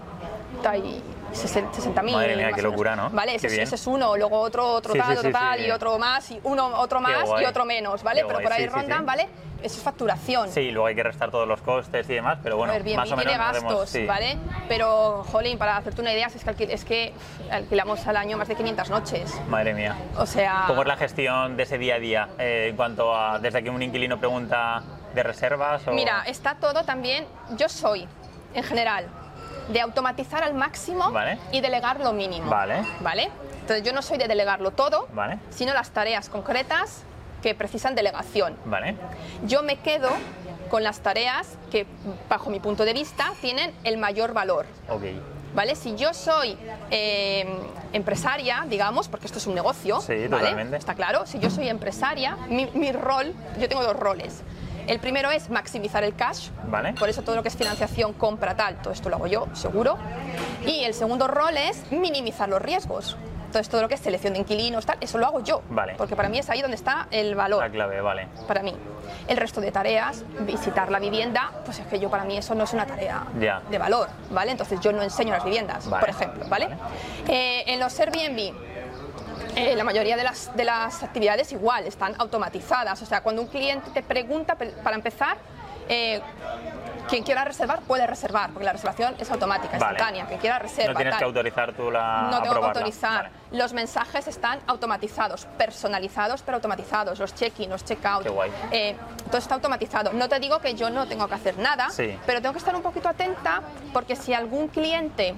y 60 mil. Madre mía, qué locura, ¿no? Vale, ese, es uno, luego otro, otro tal, otro tal, y otro más, y uno, otro más, y otro menos, ¿vale? Pero por ahí rondan, ¿vale? Eso es facturación. Sí, luego hay que restar todos los costes y demás, pero bueno, más o menos tiene gastos, ¿vale? Pero, jolín, para hacerte una idea, es que, es que alquilamos al año más de 500 noches. Madre mía. O sea... ¿Cómo es la gestión de ese día a día eh, en cuanto a, desde que un inquilino pregunta de reservas? O... Mira, está todo también, yo soy, en general, de automatizar al máximo y delegar lo mínimo. Vale. ¿Vale? Entonces yo no soy de delegarlo todo, sino las tareas concretas que precisan delegación. Vale. Yo me quedo con las tareas que, bajo mi punto de vista, tienen el mayor valor. Okay. ¿Vale? Si yo soy eh, empresaria, digamos, porque esto es un negocio, sí, ¿vale? está claro, si yo soy empresaria, mi, mi rol, yo tengo dos roles. El primero es maximizar el cash, vale. por eso todo lo que es financiación, compra, tal, todo esto lo hago yo, seguro. Y el segundo rol es minimizar los riesgos. Entonces todo lo que es selección de inquilinos, tal, eso lo hago yo. Vale. Porque para mí es ahí donde está el valor. La clave, vale. Para mí. El resto de tareas, visitar la vivienda, pues es que yo para mí eso no es una tarea de valor, ¿vale? Entonces yo no enseño las viviendas, por ejemplo, ¿vale? Eh, en los Airbnb, eh, la mayoría de las, de las actividades igual, están automatizadas. O sea, cuando un cliente te pregunta, para empezar, eh, quien quiera reservar puede reservar, porque la reservación es automática, instantánea. Quien quiera reservar. No tienes que autorizar tú la. No tengo que autorizar. Los mensajes están automatizados, personalizados, pero automatizados. Los check-in, los check-out. Qué guay. Eh, todo está automatizado. No te digo que yo no tengo que hacer nada, pero tengo que estar un poquito atenta porque si algún cliente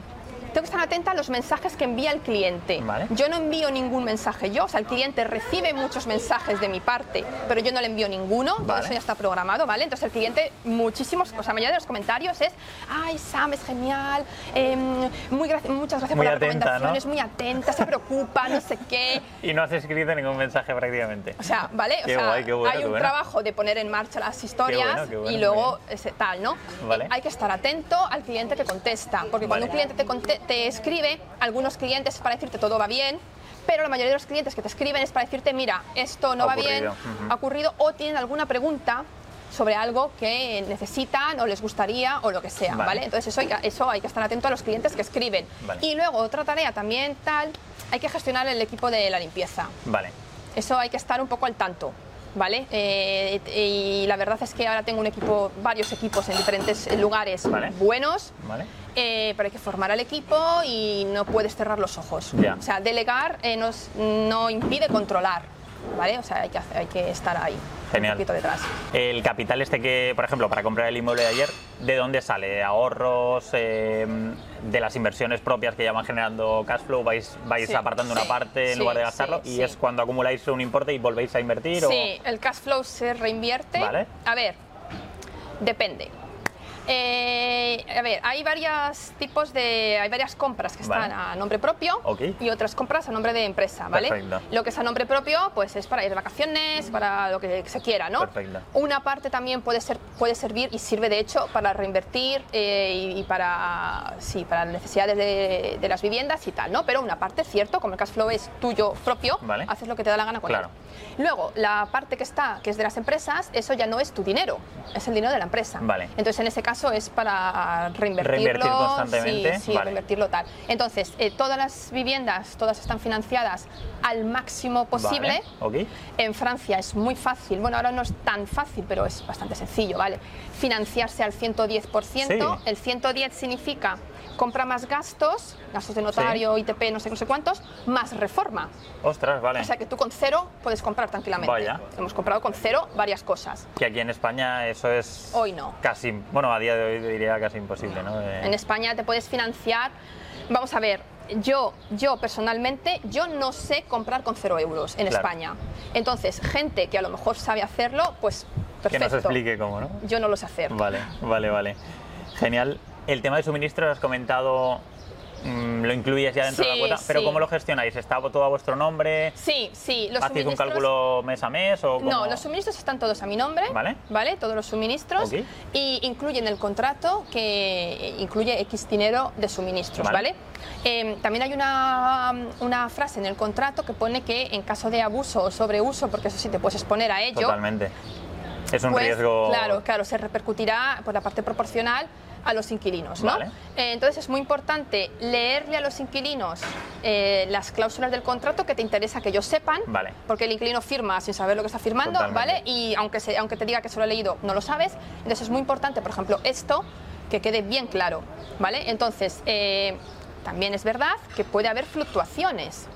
tengo que estar atenta a los mensajes que envía el cliente. Yo no envío ningún mensaje yo, o sea, el cliente recibe muchos mensajes de mi parte, pero yo no le envío ninguno, eso ya está programado, ¿vale? Entonces el cliente, muchísimos, o sea, la mayoría de los comentarios es, ay, Sam, es genial, em, muy muchas gracias por las recomendaciones, muy atenta, se preocupa, no sé qué. *laughs* Y no has escrito ningún mensaje prácticamente. O sea, ¿vale? O sea, hay un trabajo de poner en marcha las historias y luego ese, tal, ¿no? Vale. Hay que estar atento al cliente que contesta, porque cuando un cliente te contesta, te escribe, algunos clientes es para decirte todo va bien, pero la mayoría de los clientes que te escriben es para decirte, mira, esto no va bien, ha ocurrido, o tienen alguna pregunta sobre algo que necesitan o les gustaría o lo que sea, ¿vale? Entonces eso, eso hay que estar atento a los clientes que escriben. Y luego otra tarea también tal, hay que gestionar el equipo de la limpieza. Vale. Eso hay que estar un poco al tanto. ¿vale? Eh, y la verdad es que ahora tengo un equipo, varios equipos en diferentes lugares buenos, eh, pero hay que formar al equipo y no puedes cerrar los ojos. O sea, delegar eh, no impide controlar, ¿vale? O sea, hay que, hay que estar ahí. Genial. Un poquito detrás. El capital este que, por ejemplo, para comprar el inmueble de ayer, ¿de dónde sale? ¿Ahorros? Em, ¿De las inversiones propias que ya van generando cash flow? ¿Vais, vais apartando una parte en lugar de gastarlo? ¿Y es cuando acumuláis un importe y volvéis a invertir? Sí, el cash flow se reinvierte. Vale. A ver, depende. Eh, a ver, hay varios tipos de, hay varias compras que están a nombre propio y otras compras a nombre de empresa, ¿vale? Lo que es a nombre propio, pues es para ir de vacaciones, para lo que se quiera, ¿no? Una parte también puede ser, puede servir y sirve de hecho para reinvertir eh, y, para, sí, para las necesidades de, las viviendas y tal, ¿no? Pero una parte, cierto, como el cash flow es tuyo propio, haces lo que te da la gana con claro. Luego, la parte que está, que es de las empresas, eso ya no es tu dinero, es el dinero de la empresa. Vale. Entonces, en ese caso es para reinvertirlo. Reinvertir constantemente. Sí, reinvertirlo tal. Entonces, eh, todas las viviendas, todas están financiadas al máximo posible. En Francia es muy fácil, bueno, ahora no es tan fácil, pero es bastante sencillo, ¿vale? Financiarse al 110%. El 110 significa compra más gastos, gastos de notario, ITP, no sé, no sé cuántos, más reforma. Ostras, vale. O sea que tú con cero puedes comprar tranquilamente. Vaya. Hemos comprado con cero varias cosas. Que aquí en España eso es... Hoy no. Casi, bueno, a día de hoy diría casi imposible, ¿no? En España te puedes financiar, vamos a ver, yo, yo personalmente, yo no sé comprar con cero euros en España. Entonces, gente que a lo mejor sabe hacerlo, pues perfecto. Que nos explique cómo, ¿no? Yo no lo sé hacer. Vale, vale, vale. Genial. El tema de suministros has comentado Mm, lo incluyes ya dentro de la cuota, pero ¿cómo lo gestionáis? ¿Está todo a vuestro nombre? Sí, sí. Los ¿Hacéis un cálculo mes a mes? O No, los suministros están todos a mi nombre, ¿vale? ¿vale? Todos los suministros. Y incluyen el contrato que incluye X dinero de suministros, ¿vale? Em, también hay una, una, frase en el contrato que pone que en caso de abuso o sobreuso, porque eso sí te puedes exponer a ello. Totalmente. Es un pues, riesgo. Claro, claro, se repercutirá por la parte proporcional a los inquilinos. ¿no? Eh, entonces es muy importante leerle a los inquilinos eh, las cláusulas del contrato que te interesa que ellos sepan, porque el inquilino firma sin saber lo que está firmando, ¿vale? Y aunque, se, aunque te diga que se lo ha leído, no lo sabes. Entonces es muy importante, por ejemplo, esto que quede bien claro, ¿vale? Entonces, eh, también es verdad que puede haber fluctuaciones.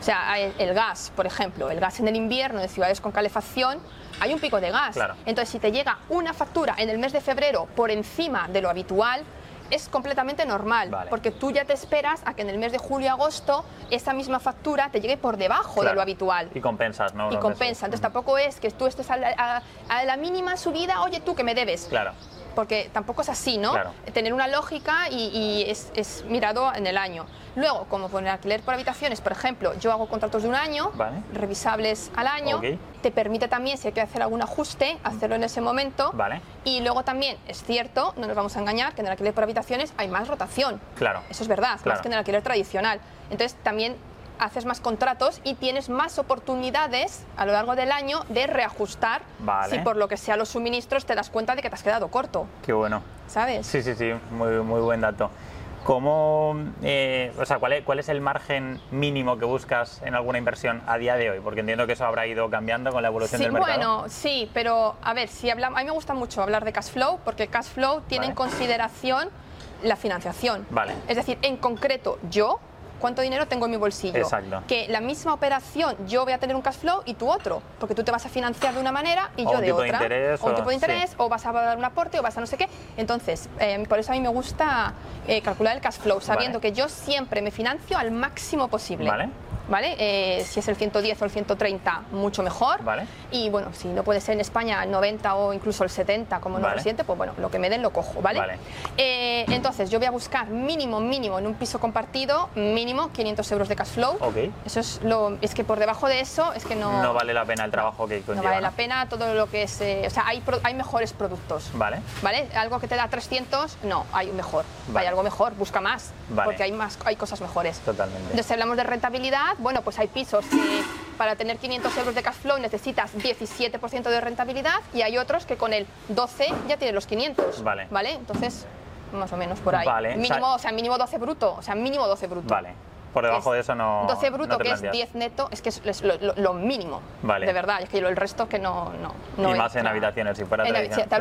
O sea, el gas, por ejemplo, el gas en el invierno de ciudades con calefacción, hay un pico de gas. Entonces, si te llega una factura en el mes de febrero por encima de lo habitual, es completamente normal, porque tú ya te esperas a que en el mes de julio-agosto esa misma factura te llegue por debajo de lo habitual. Y compensas, ¿no? Y compensa. Entonces tampoco es que tú estés a la, a la, mínima subida, oye tú que me debes. Claro porque tampoco es así, ¿no? Tener una lógica y, es, mirado en el año. Luego, como poner alquiler por habitaciones, por ejemplo, yo hago contratos de un año, revisables al año, te permite también, si hay que hacer algún ajuste, hacerlo en ese momento. Vale. Y luego también, es cierto, no nos vamos a engañar, que en el alquiler por habitaciones hay más rotación. Claro. Eso es verdad, más que en el alquiler tradicional. Entonces, también haces más contratos y tienes más oportunidades a lo largo del año de reajustar si por lo que sea los suministros te das cuenta de que te has quedado corto. Qué bueno. ¿Sabes? Sí, sí, sí, muy, muy buen dato. ¿Cómo, eh, o sea, ¿cuál es, ¿cuál es, el margen mínimo que buscas en alguna inversión a día de hoy? Porque entiendo que eso habrá ido cambiando con la evolución del mercado. Bueno, sí, pero a ver, si hablamos, a mí me gusta mucho hablar de cash flow porque cash flow tiene en consideración la financiación. Vale. Es decir, en concreto, yo cuánto dinero tengo en mi bolsillo. Exacto. Que la misma operación yo voy a tener un cash flow y tú otro, porque tú te vas a financiar de una manera y yo de otra. o, un tipo de interés, o vas a dar un aporte, o vas a no sé qué. Entonces, eh, por eso a mí me gusta eh, calcular el cash flow, sabiendo que yo siempre me financio al máximo posible. Vale. ¿Vale? Eh, si es el 110 o el 130, mucho mejor. Vale. Y bueno, si no puede ser en España el 90 o incluso el 70 como no reciente, pues bueno, lo que me den lo cojo, ¿vale? vale. Eh, entonces, yo voy a buscar mínimo, mínimo en un piso compartido, mínimo 500 euros de cash flow. Ok. Eso es lo. Es que por debajo de eso es que no. No vale la pena el trabajo que conlleva. No vale la pena todo lo que es. Eh, o sea, hay, hay mejores productos. Vale. ¿Vale? Algo que te da 300, no, hay mejor. Hay algo mejor, busca más. Porque hay, más, hay cosas mejores. Totalmente. Entonces, hablamos de rentabilidad, bueno, pues hay pisos que para tener 500 euros de cash flow necesitas 17% de rentabilidad y hay otros que con el 12 ya tienen los 500. Vale. ¿Vale? Entonces, más o menos por ahí. Vale. Mínimo, o sea, mínimo 12 bruto, o sea, mínimo 12 bruto. Vale. Por debajo de eso no. 12 bruto, que es 10 neto, es que es lo, mínimo. Vale. De verdad, es que el resto que no. no, y más en habitaciones, si fuera en, de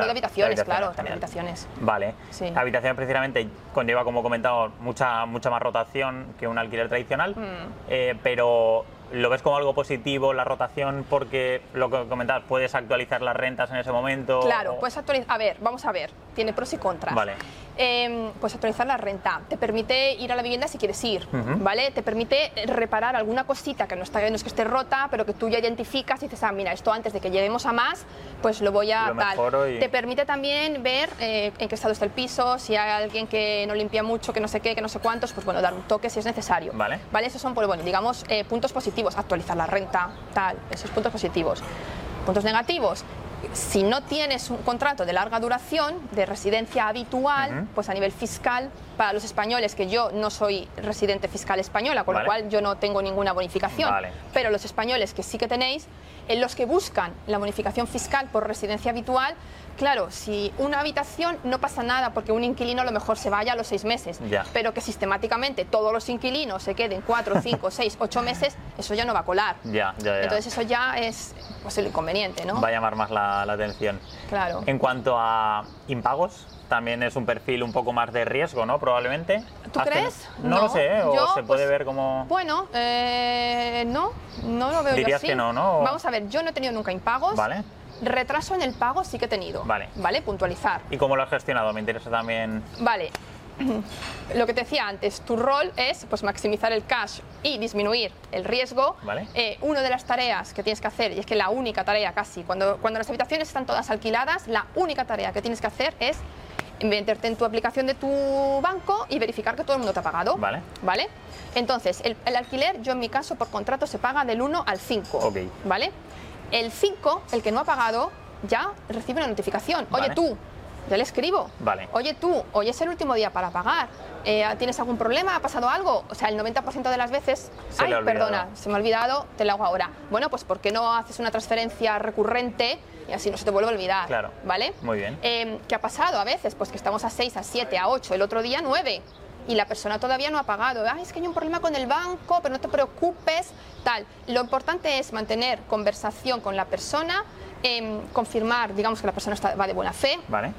habitaciones, claro, también habitaciones. Vale. Sí. Habitaciones precisamente conlleva, como he comentado, mucha, mucha más rotación que un alquiler tradicional, mm. eh, pero ¿Lo ves como algo positivo la rotación porque lo que comentabas, puedes actualizar las rentas en ese momento? Claro, puedes actualizar. A ver, vamos a ver, tiene pros y contras. Vale. Eh, pues actualizar la renta, te permite ir a la vivienda si quieres ir, ¿vale? Te permite reparar alguna cosita que no, está, no es que esté rota, pero que tú ya identificas y dices, ah, mira, esto antes de que lleguemos a más, pues lo voy a tal. Te permite también ver eh, en qué estado está el piso, si hay alguien que no limpia mucho, que no sé qué, que no sé cuántos, pues bueno, dar un toque si es necesario. Vale. ¿Vale? Esos son, pues bueno, digamos, eh, puntos positivos, actualizar la renta, tal, esos puntos positivos. Puntos negativos, si no tienes un contrato de larga duración, de residencia habitual, pues a nivel fiscal, para los españoles, que yo no soy residente fiscal española, con lo cual yo no tengo ninguna bonificación, pero los españoles que sí que tenéis, en los que buscan la bonificación fiscal por residencia habitual, claro, si una habitación no pasa nada porque un inquilino a lo mejor se vaya a los seis meses, pero que sistemáticamente todos los inquilinos se queden cuatro, *laughs* cinco, seis, ocho meses, eso ya no va a colar. Ya, ya, Entonces eso ya es pues, el inconveniente, ¿no? Va a llamar más la, la atención. Claro. En cuanto a impagos, también es un perfil un poco más de riesgo, ¿no? Probablemente. ¿Tú crees? No, lo sé, ¿eh? o se puede pues, ver como... Bueno, eh, no, no lo veo Dirías yo así. que no, ¿no? Vamos a ver, yo no he tenido nunca impagos. Vale. Retraso en el pago sí que he tenido. Vale. Vale, puntualizar. ¿Y cómo lo has gestionado? Me interesa también... Vale, *clears throat* lo que te decía antes, tu rol es pues, maximizar el cash y disminuir el riesgo. Vale. Eh, una de las tareas que tienes que hacer, y es que la única tarea casi, cuando, cuando las habitaciones están todas alquiladas, la única tarea que tienes que hacer es meterte en tu aplicación de tu banco y verificar que todo el mundo te ha pagado. Vale. ¿Vale? Entonces, el, alquiler, yo en mi caso, por contrato, se paga del 1 al 5. Ok. ¿Vale? El 5, el que no ha pagado, ya recibe una notificación. Oye, tú, ya le escribo. Vale. Oye, tú, hoy es el último día para pagar. Eh, ¿Tienes algún problema? ¿Ha pasado algo? O sea, el 90% de las veces, se ay, perdona, se me ha olvidado, te lo hago ahora. Bueno, pues ¿por qué no haces una transferencia recurrente y así no se te vuelve a olvidar? Claro. ¿Vale? Muy bien. Eh, ¿Qué ha pasado a veces? Pues que estamos a 6, a 7, a 8, el otro día 9 y la persona todavía no ha pagado. Ay, es que hay un problema con el banco, pero no te preocupes, tal. Lo importante es mantener conversación con la persona, eh, confirmar, digamos, que la persona está, va de buena fe. Vale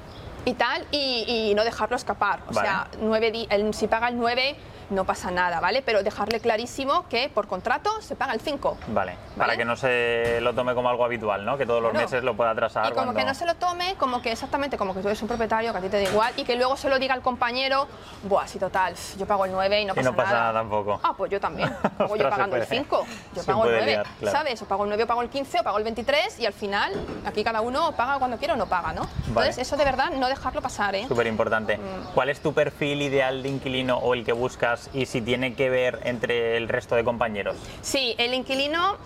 y tal, y, no dejarlo escapar. O sea, nueve el, si paga el 9 no pasa nada, ¿vale? Pero dejarle clarísimo que por contrato se paga el 5. Vale, para que no se lo tome como algo habitual, ¿no? Que todos los meses lo pueda atrasar. Y como que no se lo tome, como que exactamente, como que tú eres un propietario, que a ti te da igual, y que luego se lo diga al compañero, buah, sí, total, yo pago el 9 y no pasa nada. Y no pasa nada. tampoco. Ah, pues yo también. *laughs* Hago yo pagando el 5. Yo pago el 9, ¿sabes? O pago el 9 o pago el 15 o pago el 23 y al final aquí cada uno paga cuando quiere o no paga, ¿no? Entonces, eso de verdad no dejarlo pasar, ¿eh? Súper importante. Mm. ¿Cuál es tu perfil ideal de inquilino o el que buscas y si tiene que ver entre el resto de compañeros? Sí, el inquilino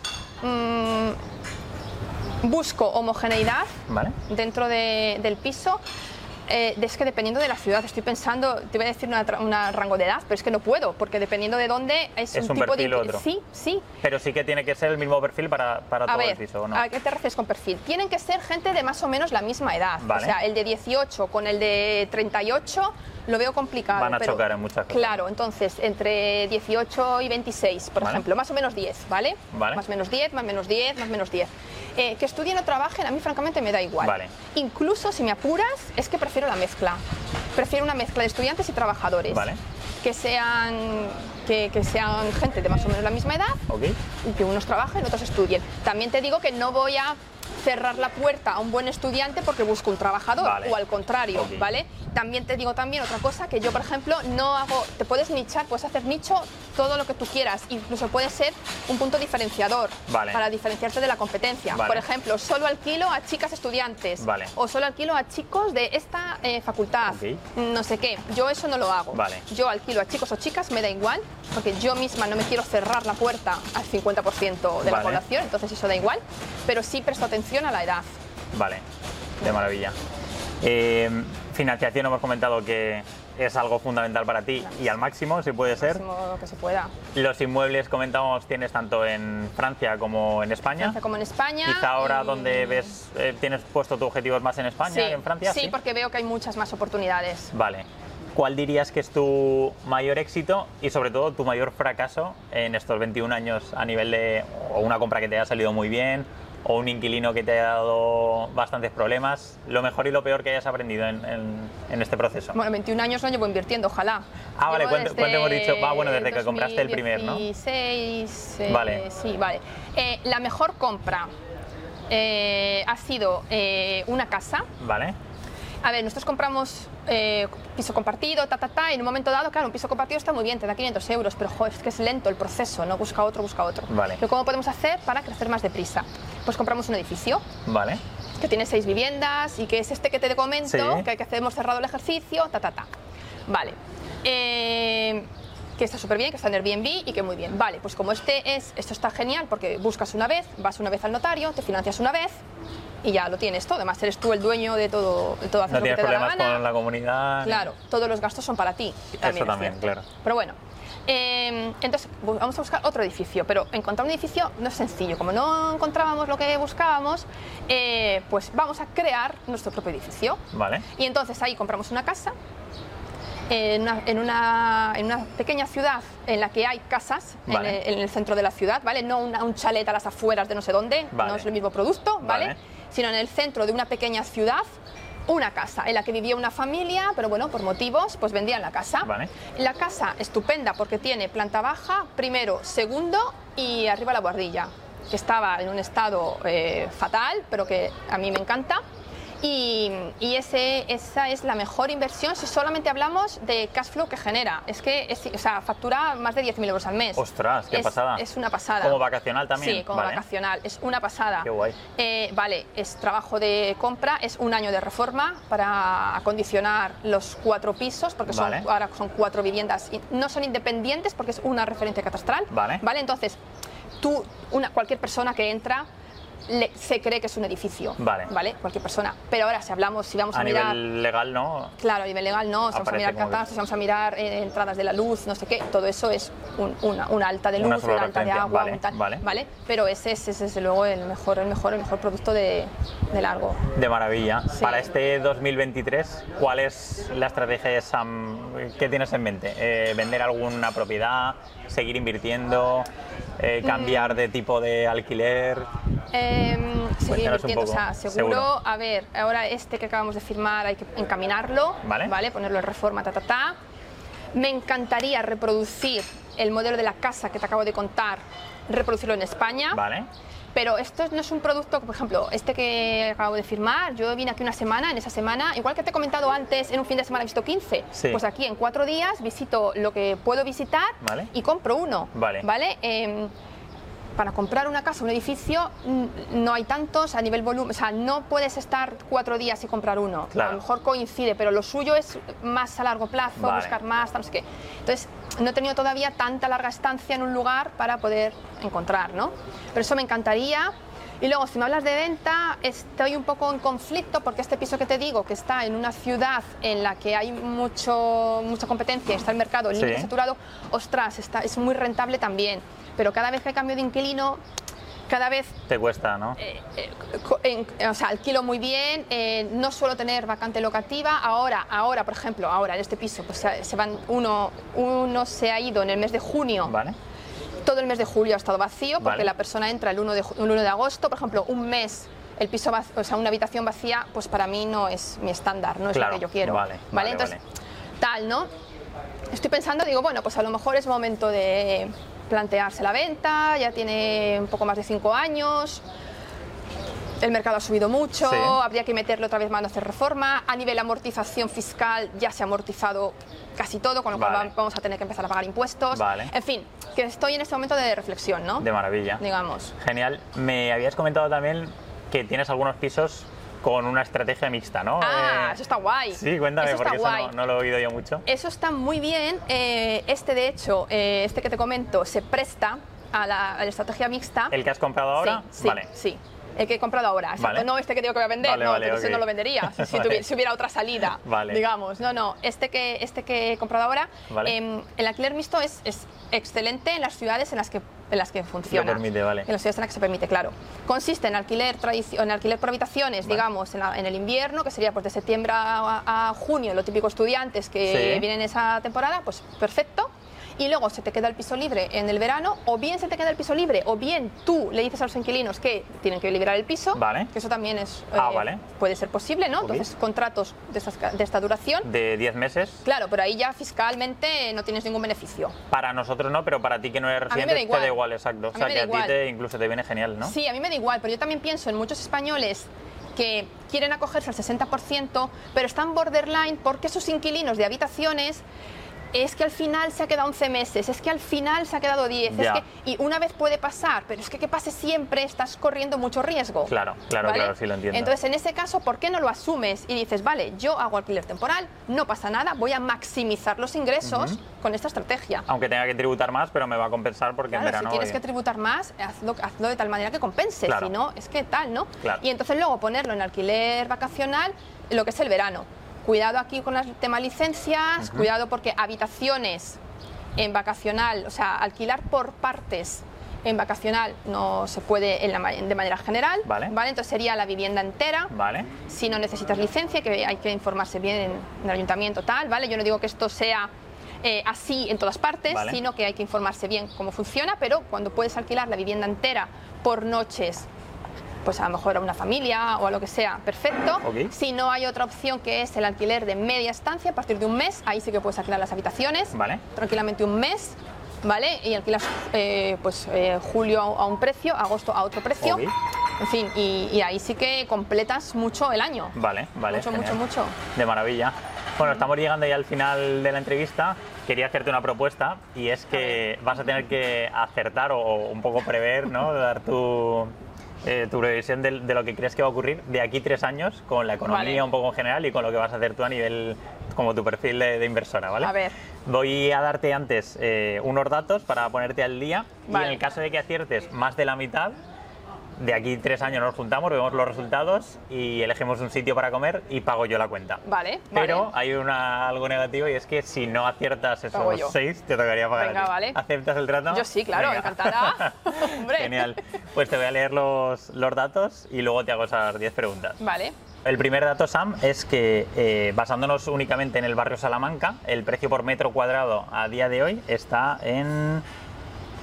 mmm, busco homogeneidad dentro de, del piso. Eh, es que dependiendo de la ciudad, estoy pensando, te voy a decir una, rango de edad, pero es que no puedo, porque dependiendo de dónde es, un, tipo perfil de. Otro. Sí, sí. Pero sí que tiene que ser el mismo perfil para, para todo el piso, no? ¿A qué te refieres con perfil? Tienen que ser gente de más o menos la misma edad. O sea, el de 18 con el de 38 lo veo complicado. Van a chocar en muchas cosas. Claro, entonces entre 18 y 26, por ejemplo, más o menos 10, ¿vale? Vale. Más o menos 10, más o menos 10, más o menos 10. Eh, que estudien o trabajen, a mí francamente me da igual. Vale. Incluso si me apuras, es que prefiero la mezcla. Prefiero una mezcla de estudiantes y trabajadores. Vale. Que sean, que, que sean gente de más o menos la misma edad okay. y que unos trabajen, otros estudien. También te digo que no voy a cerrar la puerta a un buen estudiante porque busco un trabajador o al contrario, ¿vale? También te digo también otra cosa que yo, por ejemplo, no hago, te puedes nichar, puedes hacer nicho todo lo que tú quieras, incluso puede ser un punto diferenciador para diferenciarte de la competencia. Por ejemplo, solo alquilo a chicas estudiantes o solo alquilo a chicos de esta eh, facultad, no sé qué. Yo eso no lo hago. Yo alquilo a chicos o chicas, me da igual, porque yo misma no me quiero cerrar la puerta al 50% de la población, entonces eso da igual, pero sí presto atención a la edad. Vale, de maravilla. Eh, financiación hemos comentado que es algo fundamental para ti y al máximo, si puede ser. Máximo que se pueda. Los inmuebles, comentamos, tienes tanto en Francia como en España. Francia como en España. Quizá ahora donde ves, eh, tienes puesto tu objetivo más en España que en Francia. Sí, porque veo que hay muchas más oportunidades. Vale. ¿Cuál dirías que es tu mayor éxito y sobre todo tu mayor fracaso en estos 21 años a nivel de o una compra que te haya salido muy bien o un inquilino que te haya dado bastantes problemas, lo mejor y lo peor que hayas aprendido en, en, este proceso. Bueno, 21 años no llevo invirtiendo, ojalá. Ah, vale, ¿cuánto, hemos dicho? Va, bueno, desde que compraste el primer, ¿no? 16, eh, vale. Sí, vale. Eh, la mejor compra eh, ha sido una casa. Vale. A ver, nosotros compramos eh, piso compartido, ta, ta, ta, y en un momento dado, claro, un piso compartido está muy bien, te da 500 euros, pero joder, es que es lento el proceso, no busca otro, busca otro. Vale. Pero ¿cómo podemos hacer para crecer más deprisa? Pues compramos un edificio. Vale. Que tiene seis viviendas y que es este que te comento, que, que hemos cerrado el ejercicio, ta, ta, ta. Vale. Eh, que está súper bien, que está en Airbnb y que muy bien. Vale, pues como este es, esto está genial porque buscas una vez, vas una vez al notario, te financias una vez, y ya lo tienes todo. Además, eres tú el dueño de todo, de todo hacer no tienes problemas con la comunidad. Claro, todos los gastos son para ti. También Eso también, claro. Pero bueno, em, entonces, vamos a buscar otro edificio, pero encontrar un edificio no es sencillo. Como no encontrábamos lo que buscábamos, eh, pues vamos a crear nuestro propio edificio. Vale. Y entonces ahí compramos una casa, en una, en una, pequeña ciudad en la que hay casas en, el, centro de la ciudad, ¿vale? No un chalet a las afueras de no sé dónde, no es el mismo producto, ¿vale? Sino en el centro de una pequeña ciudad una casa en la que vivía una familia, pero bueno, por motivos, pues vendían la casa. La casa estupenda porque tiene planta baja, primero, segundo y arriba la guardilla, que estaba en un estado eh, fatal, pero que a mí me encanta. Y, ese, esa es la mejor inversión si solamente hablamos de cash flow que genera. Es que es, o sea, factura más de 10.000 euros al mes. ¡Ostras, qué pasada! Es una pasada. ¿Como vacacional también? Sí, como vacacional. Es una pasada. Qué guay. Eh, vale, es trabajo de compra, es un año de reforma para acondicionar los cuatro pisos, porque son, ahora son cuatro viviendas. No son independientes porque es una referencia catastral. Vale. Vale, entonces, tú, una, cualquier persona que entra se cree que es un edificio. Vale. ¿Vale? Cualquier persona. Pero ahora, si hablamos, si vamos a, mirar. Nivel legal, no. Claro, a nivel legal, no. Si vamos a mirar catastros, si vamos a mirar eh, entradas de la luz, no sé qué, todo eso es una, alta de luz, una, alta de agua, vale, tal, vale. vale. Pero ese es, desde luego el mejor, el mejor, el mejor producto de, largo. De maravilla. Para este 2023, ¿cuál es la estrategia de Sam que tienes en mente? Eh, ¿Vender alguna propiedad? ¿Seguir invirtiendo? Eh, ¿Cambiar mm. de tipo de alquiler? Eh, seguir o sea, seguro, a ver, ahora este que acabamos de firmar hay que encaminarlo, ¿vale? Ponerlo en reforma, ta, ta, ta. Me encantaría reproducir el modelo de la casa que te acabo de contar, reproducirlo en España. Vale. Pero esto no es un producto, por ejemplo, este que acabo de firmar, yo vine aquí una semana, en esa semana, igual que te he comentado antes, en un fin de semana he visto 15, pues aquí en cuatro días visito lo que puedo visitar y compro uno. Vale. ¿vale? Em, para comprar una casa, un edificio, no hay tantos a nivel volumen, o sea, no puedes estar cuatro días y comprar uno. A lo mejor coincide, pero lo suyo es más a largo plazo, buscar más, no sé qué. Entonces, no he tenido todavía tanta larga estancia en un lugar para poder encontrar, ¿no? Pero eso me encantaría. Y luego, si me hablas de venta, estoy un poco en conflicto porque este piso que te digo, que está en una ciudad en la que hay mucho, mucha competencia, está el mercado libre saturado, ostras, está, es muy rentable también pero cada vez que cambio de inquilino, cada vez... Te cuesta, ¿no? Eh, eh, o sea, alquilo muy bien, eh, no suelo tener vacante locativa. Ahora, ahora, por ejemplo, ahora en este piso, pues se van uno, uno se ha ido en el mes de junio. Vale. Todo el mes de julio ha estado vacío porque la persona entra el 1 de, el 1 de agosto, por ejemplo, un mes el piso, o sea, una habitación vacía, pues para mí no es mi estándar, no es lo que yo quiero. Vale, vale, entonces, tal, ¿no? Estoy pensando, digo, bueno, pues a lo mejor es momento de plantearse la venta, ya tiene un poco más de cinco años, el mercado ha subido mucho, habría que meterle otra vez mano a hacer reforma, a nivel amortización fiscal ya se ha amortizado casi todo, con lo cual vamos a tener que empezar a pagar impuestos. En fin, que estoy en este momento de reflexión, ¿no? De maravilla. Digamos. Genial. Me habías comentado también que tienes algunos pisos con una estrategia mixta, ¿no? Ah, eh, eso está guay. Sí, cuéntame, porque eso no, lo he oído yo mucho. Eso está muy bien. Eh, este, de hecho, eh, este que te comento, se presta a la, estrategia mixta. ¿El que has comprado ahora? Sí, vale. sí. El que he comprado ahora. No este que digo que voy a vender, no, ese no lo vendería si, *laughs* hubiera otra salida, digamos. No, no, este que, este que he comprado ahora, em, el alquiler mixto es, es excelente en las ciudades en las que en las que funciona. Permite, vale. En las ciudades en las que se permite, claro. Consiste en alquiler, en alquiler por habitaciones, digamos, en, el invierno, que sería pues, de septiembre a, junio, lo típico estudiantes que vienen en esa temporada, pues perfecto y luego se te queda el piso libre en el verano, o bien se te queda el piso libre, o bien tú le dices a los inquilinos que tienen que liberar el piso, vale. que eso también es, ah, eh, vale. puede ser posible, ¿no? Entonces, contratos de, de esta duración. ¿De 10 meses? Claro, pero ahí ya fiscalmente no tienes ningún beneficio. Para nosotros no, pero para ti que no eres residente te da igual, exacto. o sea, que a ti te, incluso te viene genial, ¿no? Sí, a mí me da igual, pero yo también pienso en muchos españoles que quieren acogerse al 60%, pero están borderline porque sus inquilinos de habitaciones es que al final se ha quedado 11 meses, es que al final se ha quedado 10, es que, y una vez puede pasar, pero es que que pase siempre estás corriendo mucho riesgo. Claro, claro, claro, sí lo entiendo. Entonces, en ese caso, ¿por qué no lo asumes y dices, vale, yo hago alquiler temporal, no pasa nada, voy a maximizar los ingresos con esta estrategia? Aunque tenga que tributar más, pero me va a compensar porque en verano... si tienes que tributar más, hazlo, hazlo, de tal manera que compense, si no, es que tal, ¿no? Y entonces luego ponerlo en alquiler vacacional, lo que es el verano. Cuidado aquí con el tema licencias, cuidado porque habitaciones en vacacional, o sea, alquilar por partes en vacacional no se puede de manera general, vale. Entonces sería la vivienda entera. Vale. Si no necesitas licencia, que hay que informarse bien en, el ayuntamiento tal, ¿vale? Yo no digo que esto sea eh, así en todas partes, sino que hay que informarse bien cómo funciona, pero cuando puedes alquilar la vivienda entera por noches pues a lo mejor a una familia o a lo que sea, perfecto. Si no hay otra opción que es el alquiler de media estancia, a partir de un mes, ahí sí que puedes alquilar las habitaciones, vale. tranquilamente un mes, ¿vale? Y alquilas eh, pues eh, julio a un precio, agosto a otro precio. En fin, y, ahí sí que completas mucho el año. Vale, vale. Mucho, mucho, mucho. De maravilla. Bueno, estamos llegando ya al final de la entrevista. Quería hacerte una propuesta y es que vas a tener que acertar o un poco prever, ¿no? *laughs* Dar tu, eh, tu previsión de, lo que crees que va a ocurrir de aquí tres años con la economía un poco en general y con lo que vas a hacer tú a nivel como tu perfil de, inversora, ¿vale? A ver. Voy a darte antes eh, unos datos para ponerte al día y en el caso de que aciertes más de la mitad, de aquí tres años nos juntamos, vemos los resultados y elegimos un sitio para comer y pago yo la cuenta. Vale. Pero hay una, algo negativo y es que si no aciertas esos seis, te tocaría pagar. Venga, vale. ¿Aceptas el trato? Yo sí, claro, encantada. *laughs* Genial. Pues te voy a leer los, los datos y luego te hago esas diez preguntas. Vale. El primer dato, Sam, es que eh, basándonos únicamente en el barrio Salamanca, el precio por metro cuadrado a día de hoy está en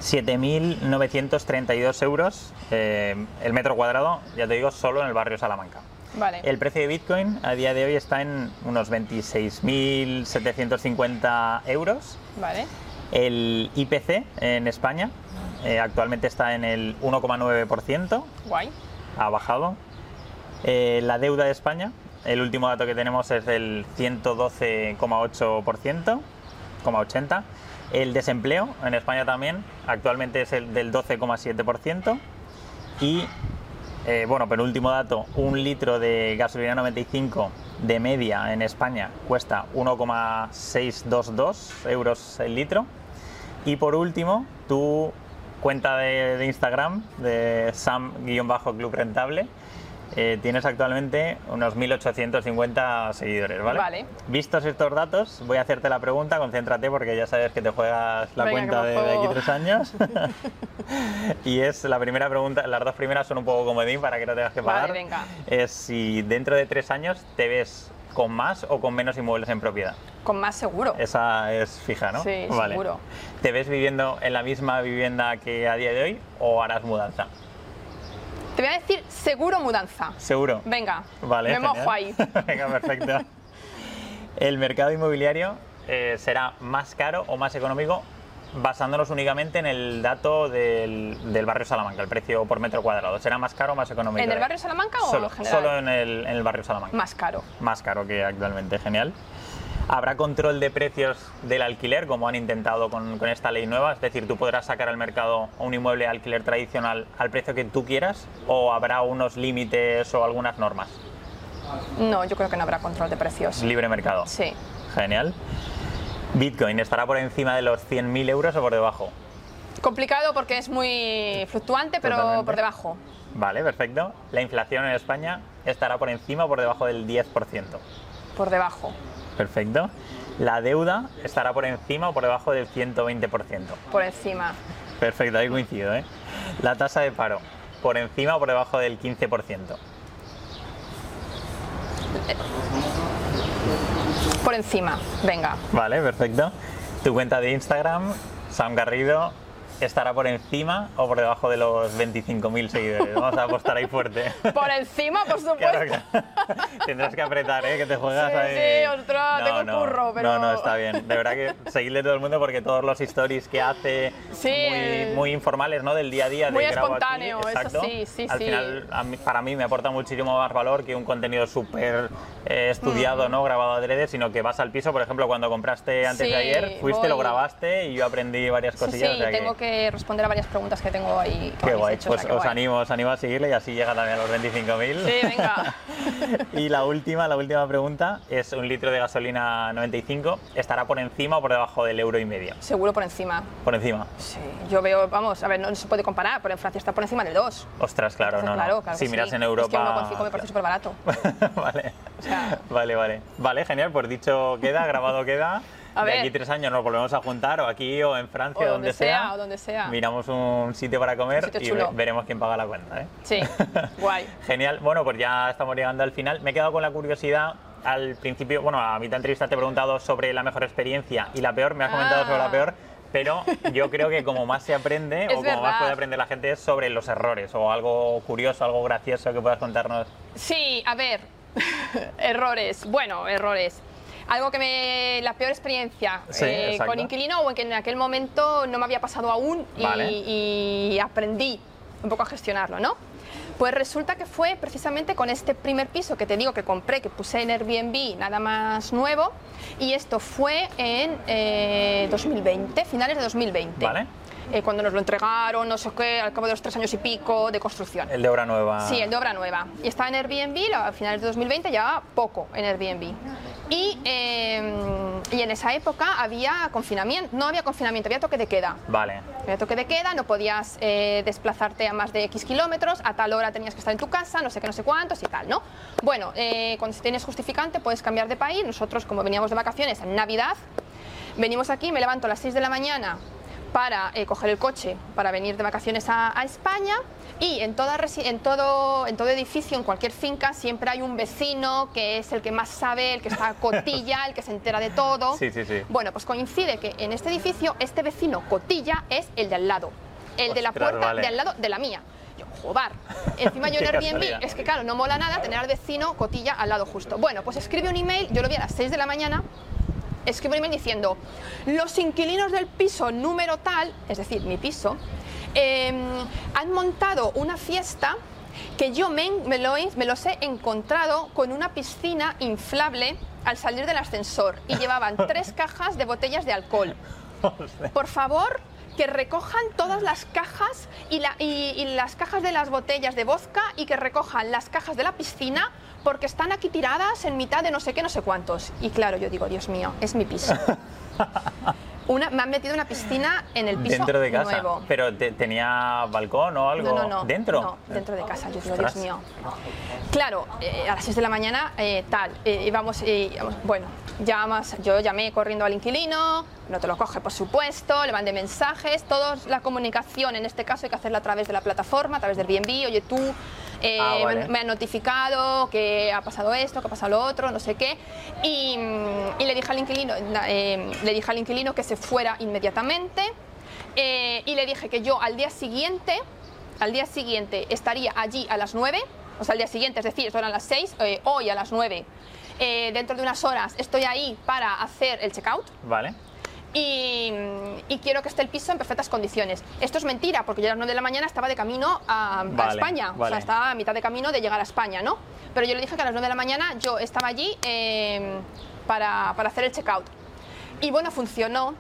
7.932 euros eh, el metro cuadrado, ya te digo, solo en el barrio Salamanca. Vale. El precio de Bitcoin a día de hoy está en unos 26.750 euros. Vale. El IPC en España eh, actualmente está en el 1,9%. Guay. Ha bajado. Eh, la deuda de España, el último dato que tenemos es del 112,8%, 80%. El desempleo en España también actualmente es el del 12,7%. Y, eh, bueno, penúltimo dato, un litro de gasolina 95 de media en España cuesta 1,622 euros el litro. Y por último, tu cuenta de, de Instagram de sam-club rentable eh, tienes actualmente unos 1.850 seguidores, ¿vale? Vale. Vistos estos datos, voy a hacerte la pregunta, concéntrate porque ya sabes que te juegas la cuenta de, aquí tres años. *laughs* y es la primera pregunta, las dos primeras son un poco comodín para que no tengas que pagar. Vale, venga. Es si dentro de tres años te ves con más o con menos inmuebles en propiedad. Con más seguro. Esa es fija, ¿no? Sí, seguro. ¿Te ves viviendo en la misma vivienda que a día de hoy o harás mudanza? Te voy a decir seguro mudanza. Seguro. Venga, vale, me mojo ahí. Venga, perfecto. El mercado inmobiliario eh, será más caro o más económico basándonos únicamente en el dato del, barrio Salamanca, el precio por metro cuadrado. ¿Será más caro o más económico? ¿En el barrio Salamanca o solo, en general? Solo en el, en el barrio Salamanca. Más caro. Más caro que actualmente, genial. ¿Habrá control de precios del alquiler, como han intentado con, esta ley nueva? Es decir, tú podrás sacar al mercado un inmueble de alquiler tradicional al precio que tú quieras o habrá unos límites o algunas normas? No, yo creo que no habrá control de precios. Libre mercado. Sí. Genial. ¿Bitcoin estará por encima de los 100.000 euros o por debajo? Complicado porque es muy fluctuante, pero por debajo. Vale, perfecto. ¿La inflación en España estará por encima o por debajo del 10%? Por debajo. Perfecto. La deuda estará por encima o por debajo del 120%. Por encima. Perfecto, ahí coincido. ¿eh? La tasa de paro, por encima o por debajo del 15%. Por encima, venga. Vale, perfecto. Tu cuenta de Instagram, Sam Garrido, estará por encima o por debajo de los 25.000 seguidores. Vamos a apostar ahí fuerte. *laughs* Por encima, por *laughs* supuesto. *laughs* Tendrás que apretar, ¿eh? Que te juegas sí, ahí. Sí, ostras, tengo no, curro, pero... No, no, está bien. De verdad que seguirle todo el mundo porque todos los stories que hace muy, muy, informales, ¿no? Del día a día. Muy de espontáneo, aquí, exacto, eso sí, sí, Al final, para mí me aporta muchísimo más valor que un contenido súper eh, estudiado, mm. ¿no? Grabado adrede, sino que vas al piso, por ejemplo, cuando compraste antes de ayer, fuiste, lo grabaste y yo aprendí varias cosillas. Sí, tengo que... responder a varias preguntas que tengo ahí. Qué guay, pues os animo, os animo a seguirle y así llega también a los 25.000. Sí, venga. *laughs* y la última, la última pregunta es un litro de gasolina 95, ¿estará por encima o por debajo del euro y medio? Seguro por encima. Por encima. Sí, yo veo, vamos, a ver, no se puede comparar, pero en Francia está por encima del 2. Ostras, claro, no, claro, Si miras en Europa... Es que 1,5 me parece súper barato. *laughs* vale. Vale, vale. Vale, genial, pues dicho queda, grabado queda. De aquí tres años nos volvemos a juntar, o aquí, o en Francia, o donde, sea, O donde sea. Miramos un sitio para comer y veremos quién paga la cuenta. ¿eh? Sí, *laughs* guay. Genial. Bueno, pues ya estamos llegando al final. Me he quedado con la curiosidad. Al principio, bueno, a mitad de entrevista te he preguntado sobre la mejor experiencia y la peor. Me has comentado sobre la ah. peor pero yo creo que como más se aprende *laughs* o como más puede aprender la gente es sobre los errores o algo curioso, algo gracioso que puedas contarnos. Sí, a ver, *laughs* errores. Bueno, errores. Algo que me. La peor experiencia eh, con inquilino o en que en aquel momento no me había pasado aún y, aprendí un poco a gestionarlo, ¿no? Pues resulta que fue precisamente con este primer piso que te digo que compré, que puse en Airbnb, nada más nuevo, y esto fue en 2020, eh, finales de 2020. Vale. Eh, cuando nos lo entregaron, no sé qué, al cabo de los tres años y pico de construcción. El de obra nueva. Sí, el de obra nueva. Y estaba en Airbnb, a finales de 2020 ya poco en Airbnb. Y, em, y, en esa época había confinamiento, no había confinamiento, había toque de queda. Vale. Había toque de queda, no podías eh, desplazarte a más de X kilómetros, a tal hora tenías que estar en tu casa, no sé qué, no sé cuántos y tal, ¿no? Bueno, eh, cuando tienes justificante puedes cambiar de país. Nosotros, como veníamos de vacaciones en Navidad, venimos aquí, me levanto a las 6 de la mañana para eh, coger el coche para venir de vacaciones a, España y en, toda, en, todo, en todo edificio, en cualquier finca, siempre hay un vecino que es el que más sabe, el que está *laughs* cotilla, el que se entera de todo. Sí, sí, sí. Bueno, pues coincide que en este edificio este vecino cotilla es el de al lado, el de la puerta de al lado de la mía. Yo, joder, encima yo *laughs* en Airbnb, es que claro, no mola nada tener al vecino cotilla al lado justo. Bueno, pues escribe un email, yo lo vi a las 6 de la mañana, email diciendo, los inquilinos del piso número tal, es decir, mi piso, em, han montado una fiesta que yo me, lo, me los he encontrado con una piscina inflable al salir del ascensor y llevaban *laughs* tres cajas de botellas de alcohol. Por favor, que recojan todas las cajas y, y, las cajas de las botellas de vodka y que recojan las cajas de la piscina porque están aquí tiradas en mitad de no sé qué, no sé cuántos. Y claro, yo digo, Dios mío, es mi piso. *laughs* Una, me han metido una piscina en el piso Dentro de casa. ¿Pero tenía balcón o algo? No, no, no. ¿Dentro? No, dentro de casa. Yo digo, Dios mío. Claro, eh, a las 6 de la mañana, eh, tal, eh, íbamos, bueno, llamas, yo llamé corriendo al inquilino, no te lo coge, por supuesto, le mandé mensajes, toda la comunicación, en este caso hay que hacerla a través de la plataforma, a través del BNB, oye tú, ah, me, han notificado que ha pasado esto, que ha pasado lo otro, no sé qué, y, le dije al inquilino, le dije al inquilino que se fuera inmediatamente y le dije que yo al día siguiente, al día siguiente estaría allí a las 9 o sea, al día siguiente, es decir, esto eran las 6, eh, hoy a las 9, eh, dentro de unas horas estoy ahí para hacer el checkout. Vale. Y, quiero que esté el piso en perfectas condiciones. Esto es mentira, porque yo a las 9 de la mañana estaba de camino a, España, o sea, estaba a mitad de camino de llegar a España, ¿no? Pero yo le dije que a las 9 de la mañana yo estaba allí em, para, para hacer el checkout. Y bueno, funcionó,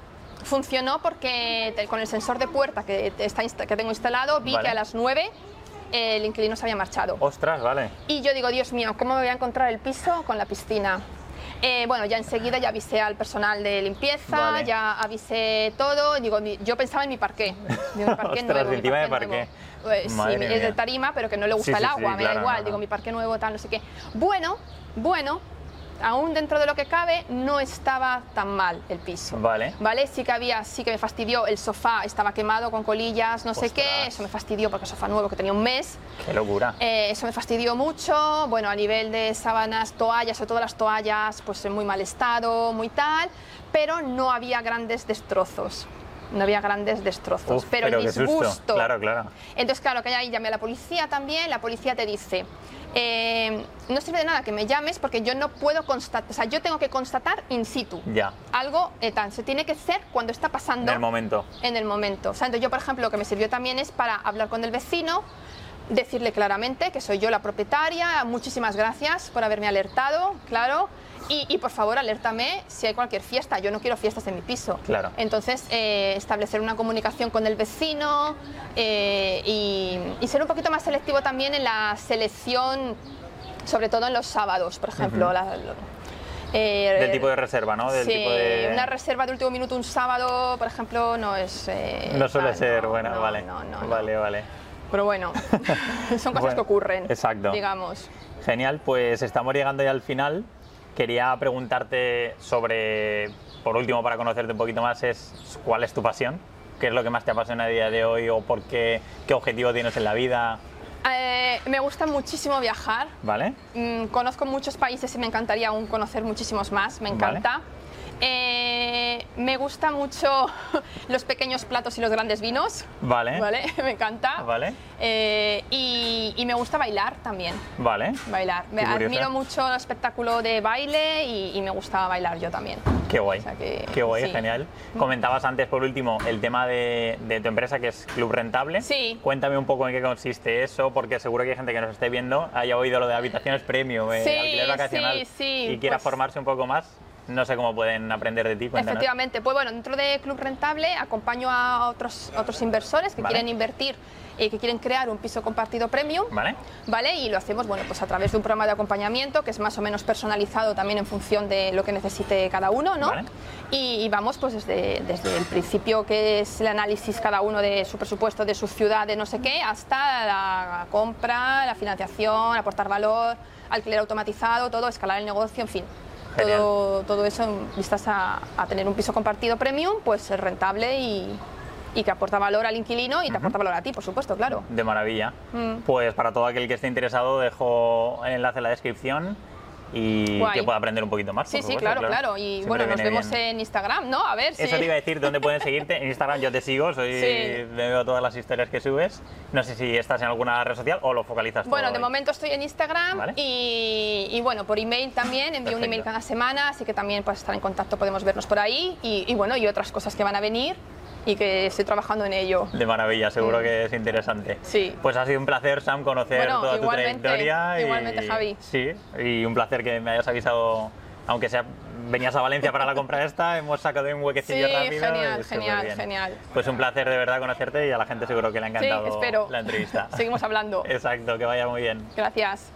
funcionó porque con el sensor de puerta que, está, que tengo instalado vi que a las 9 el inquilino se había marchado. Ostras, vale. Y yo digo, Dios mío, ¿cómo me voy a encontrar el piso con la piscina? Eh, bueno, ya enseguida ya avisé al personal de limpieza, ya avisé todo. Digo, yo pensaba en mi parqué. Mi *laughs* parqué nuevo, encima de parqué. Pues, sí, es de tarima, pero que no le gusta el agua, me da igual. Digo, mi parque nuevo, tal, no sé qué. Bueno, bueno, aún dentro de lo que cabe, no estaba tan mal el piso. Vale. Vale, sí que había, sí que me fastidió, el sofá estaba quemado con colillas, no sé qué, eso me fastidió porque el sofá nuevo que tenía un mes. Qué locura. Eh, eso me fastidió mucho, bueno, a nivel de sábanas, toallas, sobre todo las toallas, pues en muy mal estado, muy tal, pero no había grandes destrozos. No había grandes destrozos, pero, el disgusto. Claro, claro. Entonces, claro, que ahí llamé a la policía también, la policía te dice, eh, no sirve de nada que me llames porque yo no puedo constatar, o sea, yo tengo que constatar in situ. Ya. Algo eh, tan, se tiene que hacer cuando está pasando. En el momento. En el momento. O sea, entonces yo, por ejemplo, lo que me sirvió también es para hablar con el vecino, decirle claramente que soy yo la propietaria, muchísimas gracias por haberme alertado, claro. Y, por favor, alértame si hay cualquier fiesta. Yo no quiero fiestas en mi piso. Claro. Entonces, eh, establecer una comunicación con el vecino eh, y, ser un poquito más selectivo también en la selección, sobre todo en los sábados, por ejemplo. Eh, del tipo de reserva, ¿no? Del sí, tipo de... una reserva de último minuto un sábado, por ejemplo, no es... no suele ser buena, vale. No, no, vale, vale. Pero bueno, *laughs* son cosas que ocurren. Exacto. Digamos. Genial, pues estamos llegando ya al final. Quería preguntarte sobre, por último, para conocerte un poquito más, es cuál es tu pasión, qué es lo que más te apasiona a día de hoy o por qué, qué objetivo tienes en la vida. Eh, me gusta muchísimo viajar. Vale. Mm, conozco muchos países y me encantaría aún conocer muchísimos más. Me encanta. Eh, me gusta mucho *laughs* los pequeños platos y los grandes vinos. Vale. Vale, *laughs* me encanta. Vale. Eh, y, me gusta bailar también. Vale. Bailar. Me admiro mucho el espectáculo de baile y, me gusta bailar yo también. Qué guay. Qué guay, genial. Comentabas antes, por último, el tema de, tu empresa que es Club Rentable. Sí. Cuéntame un poco en qué consiste eso, porque seguro que hay gente que nos esté viendo haya oído lo de habitaciones premium, eh, alquiler vacacional y quiera pues formarse un poco más no sé cómo pueden aprender de ti. Efectivamente, pues bueno, dentro de Club Rentable acompaño a otros, otros inversores que quieren invertir y que quieren crear un piso compartido premium, ¿Vale? ¿vale? Y lo hacemos, bueno, pues a través de un programa de acompañamiento que es más o menos personalizado también en función de lo que necesite cada uno, ¿no? Y, vamos pues desde, desde el principio que es el análisis cada uno de su presupuesto, de su ciudad, de no sé qué, hasta la compra, la financiación, aportar valor, alquiler automatizado, todo, escalar el negocio, en fin todo, todo, eso en vistas a, tener un piso compartido premium, pues es rentable y, que aporta valor al inquilino y te aporta valor a ti, por supuesto, claro. De maravilla. Mm. Pues para todo aquel que esté interesado, dejo el enlace en la descripción y que pueda aprender un poquito más. Sí, sí, claro, claro, Y bueno, nos vemos en Instagram, ¿no? A ver si... Eso te iba a decir, ¿dónde pueden seguirte? En Instagram yo te sigo, soy, veo todas las historias que subes. No sé si estás en alguna red social o lo focalizas todo Bueno, de momento estoy en Instagram y, bueno, por email también, envío un email cada semana, así que también pues estar en contacto, podemos vernos por ahí y, y bueno, y otras cosas que van a venir y que estoy trabajando en ello. De maravilla, seguro mm. que es interesante. Sí. Pues ha sido un placer, Sam, conocer toda tu trayectoria. Igualmente, Javi. Sí, y un placer que me hayas avisado, aunque sea venías a Valencia para la compra esta, *laughs* hemos sacado un huequecillo sí, rápido. Genial, genial, genial. Pues un placer de verdad conocerte y a la gente seguro que le ha encantado sí, espero. la entrevista. *laughs* Seguimos hablando. *laughs* Exacto, que vaya muy bien. Gracias.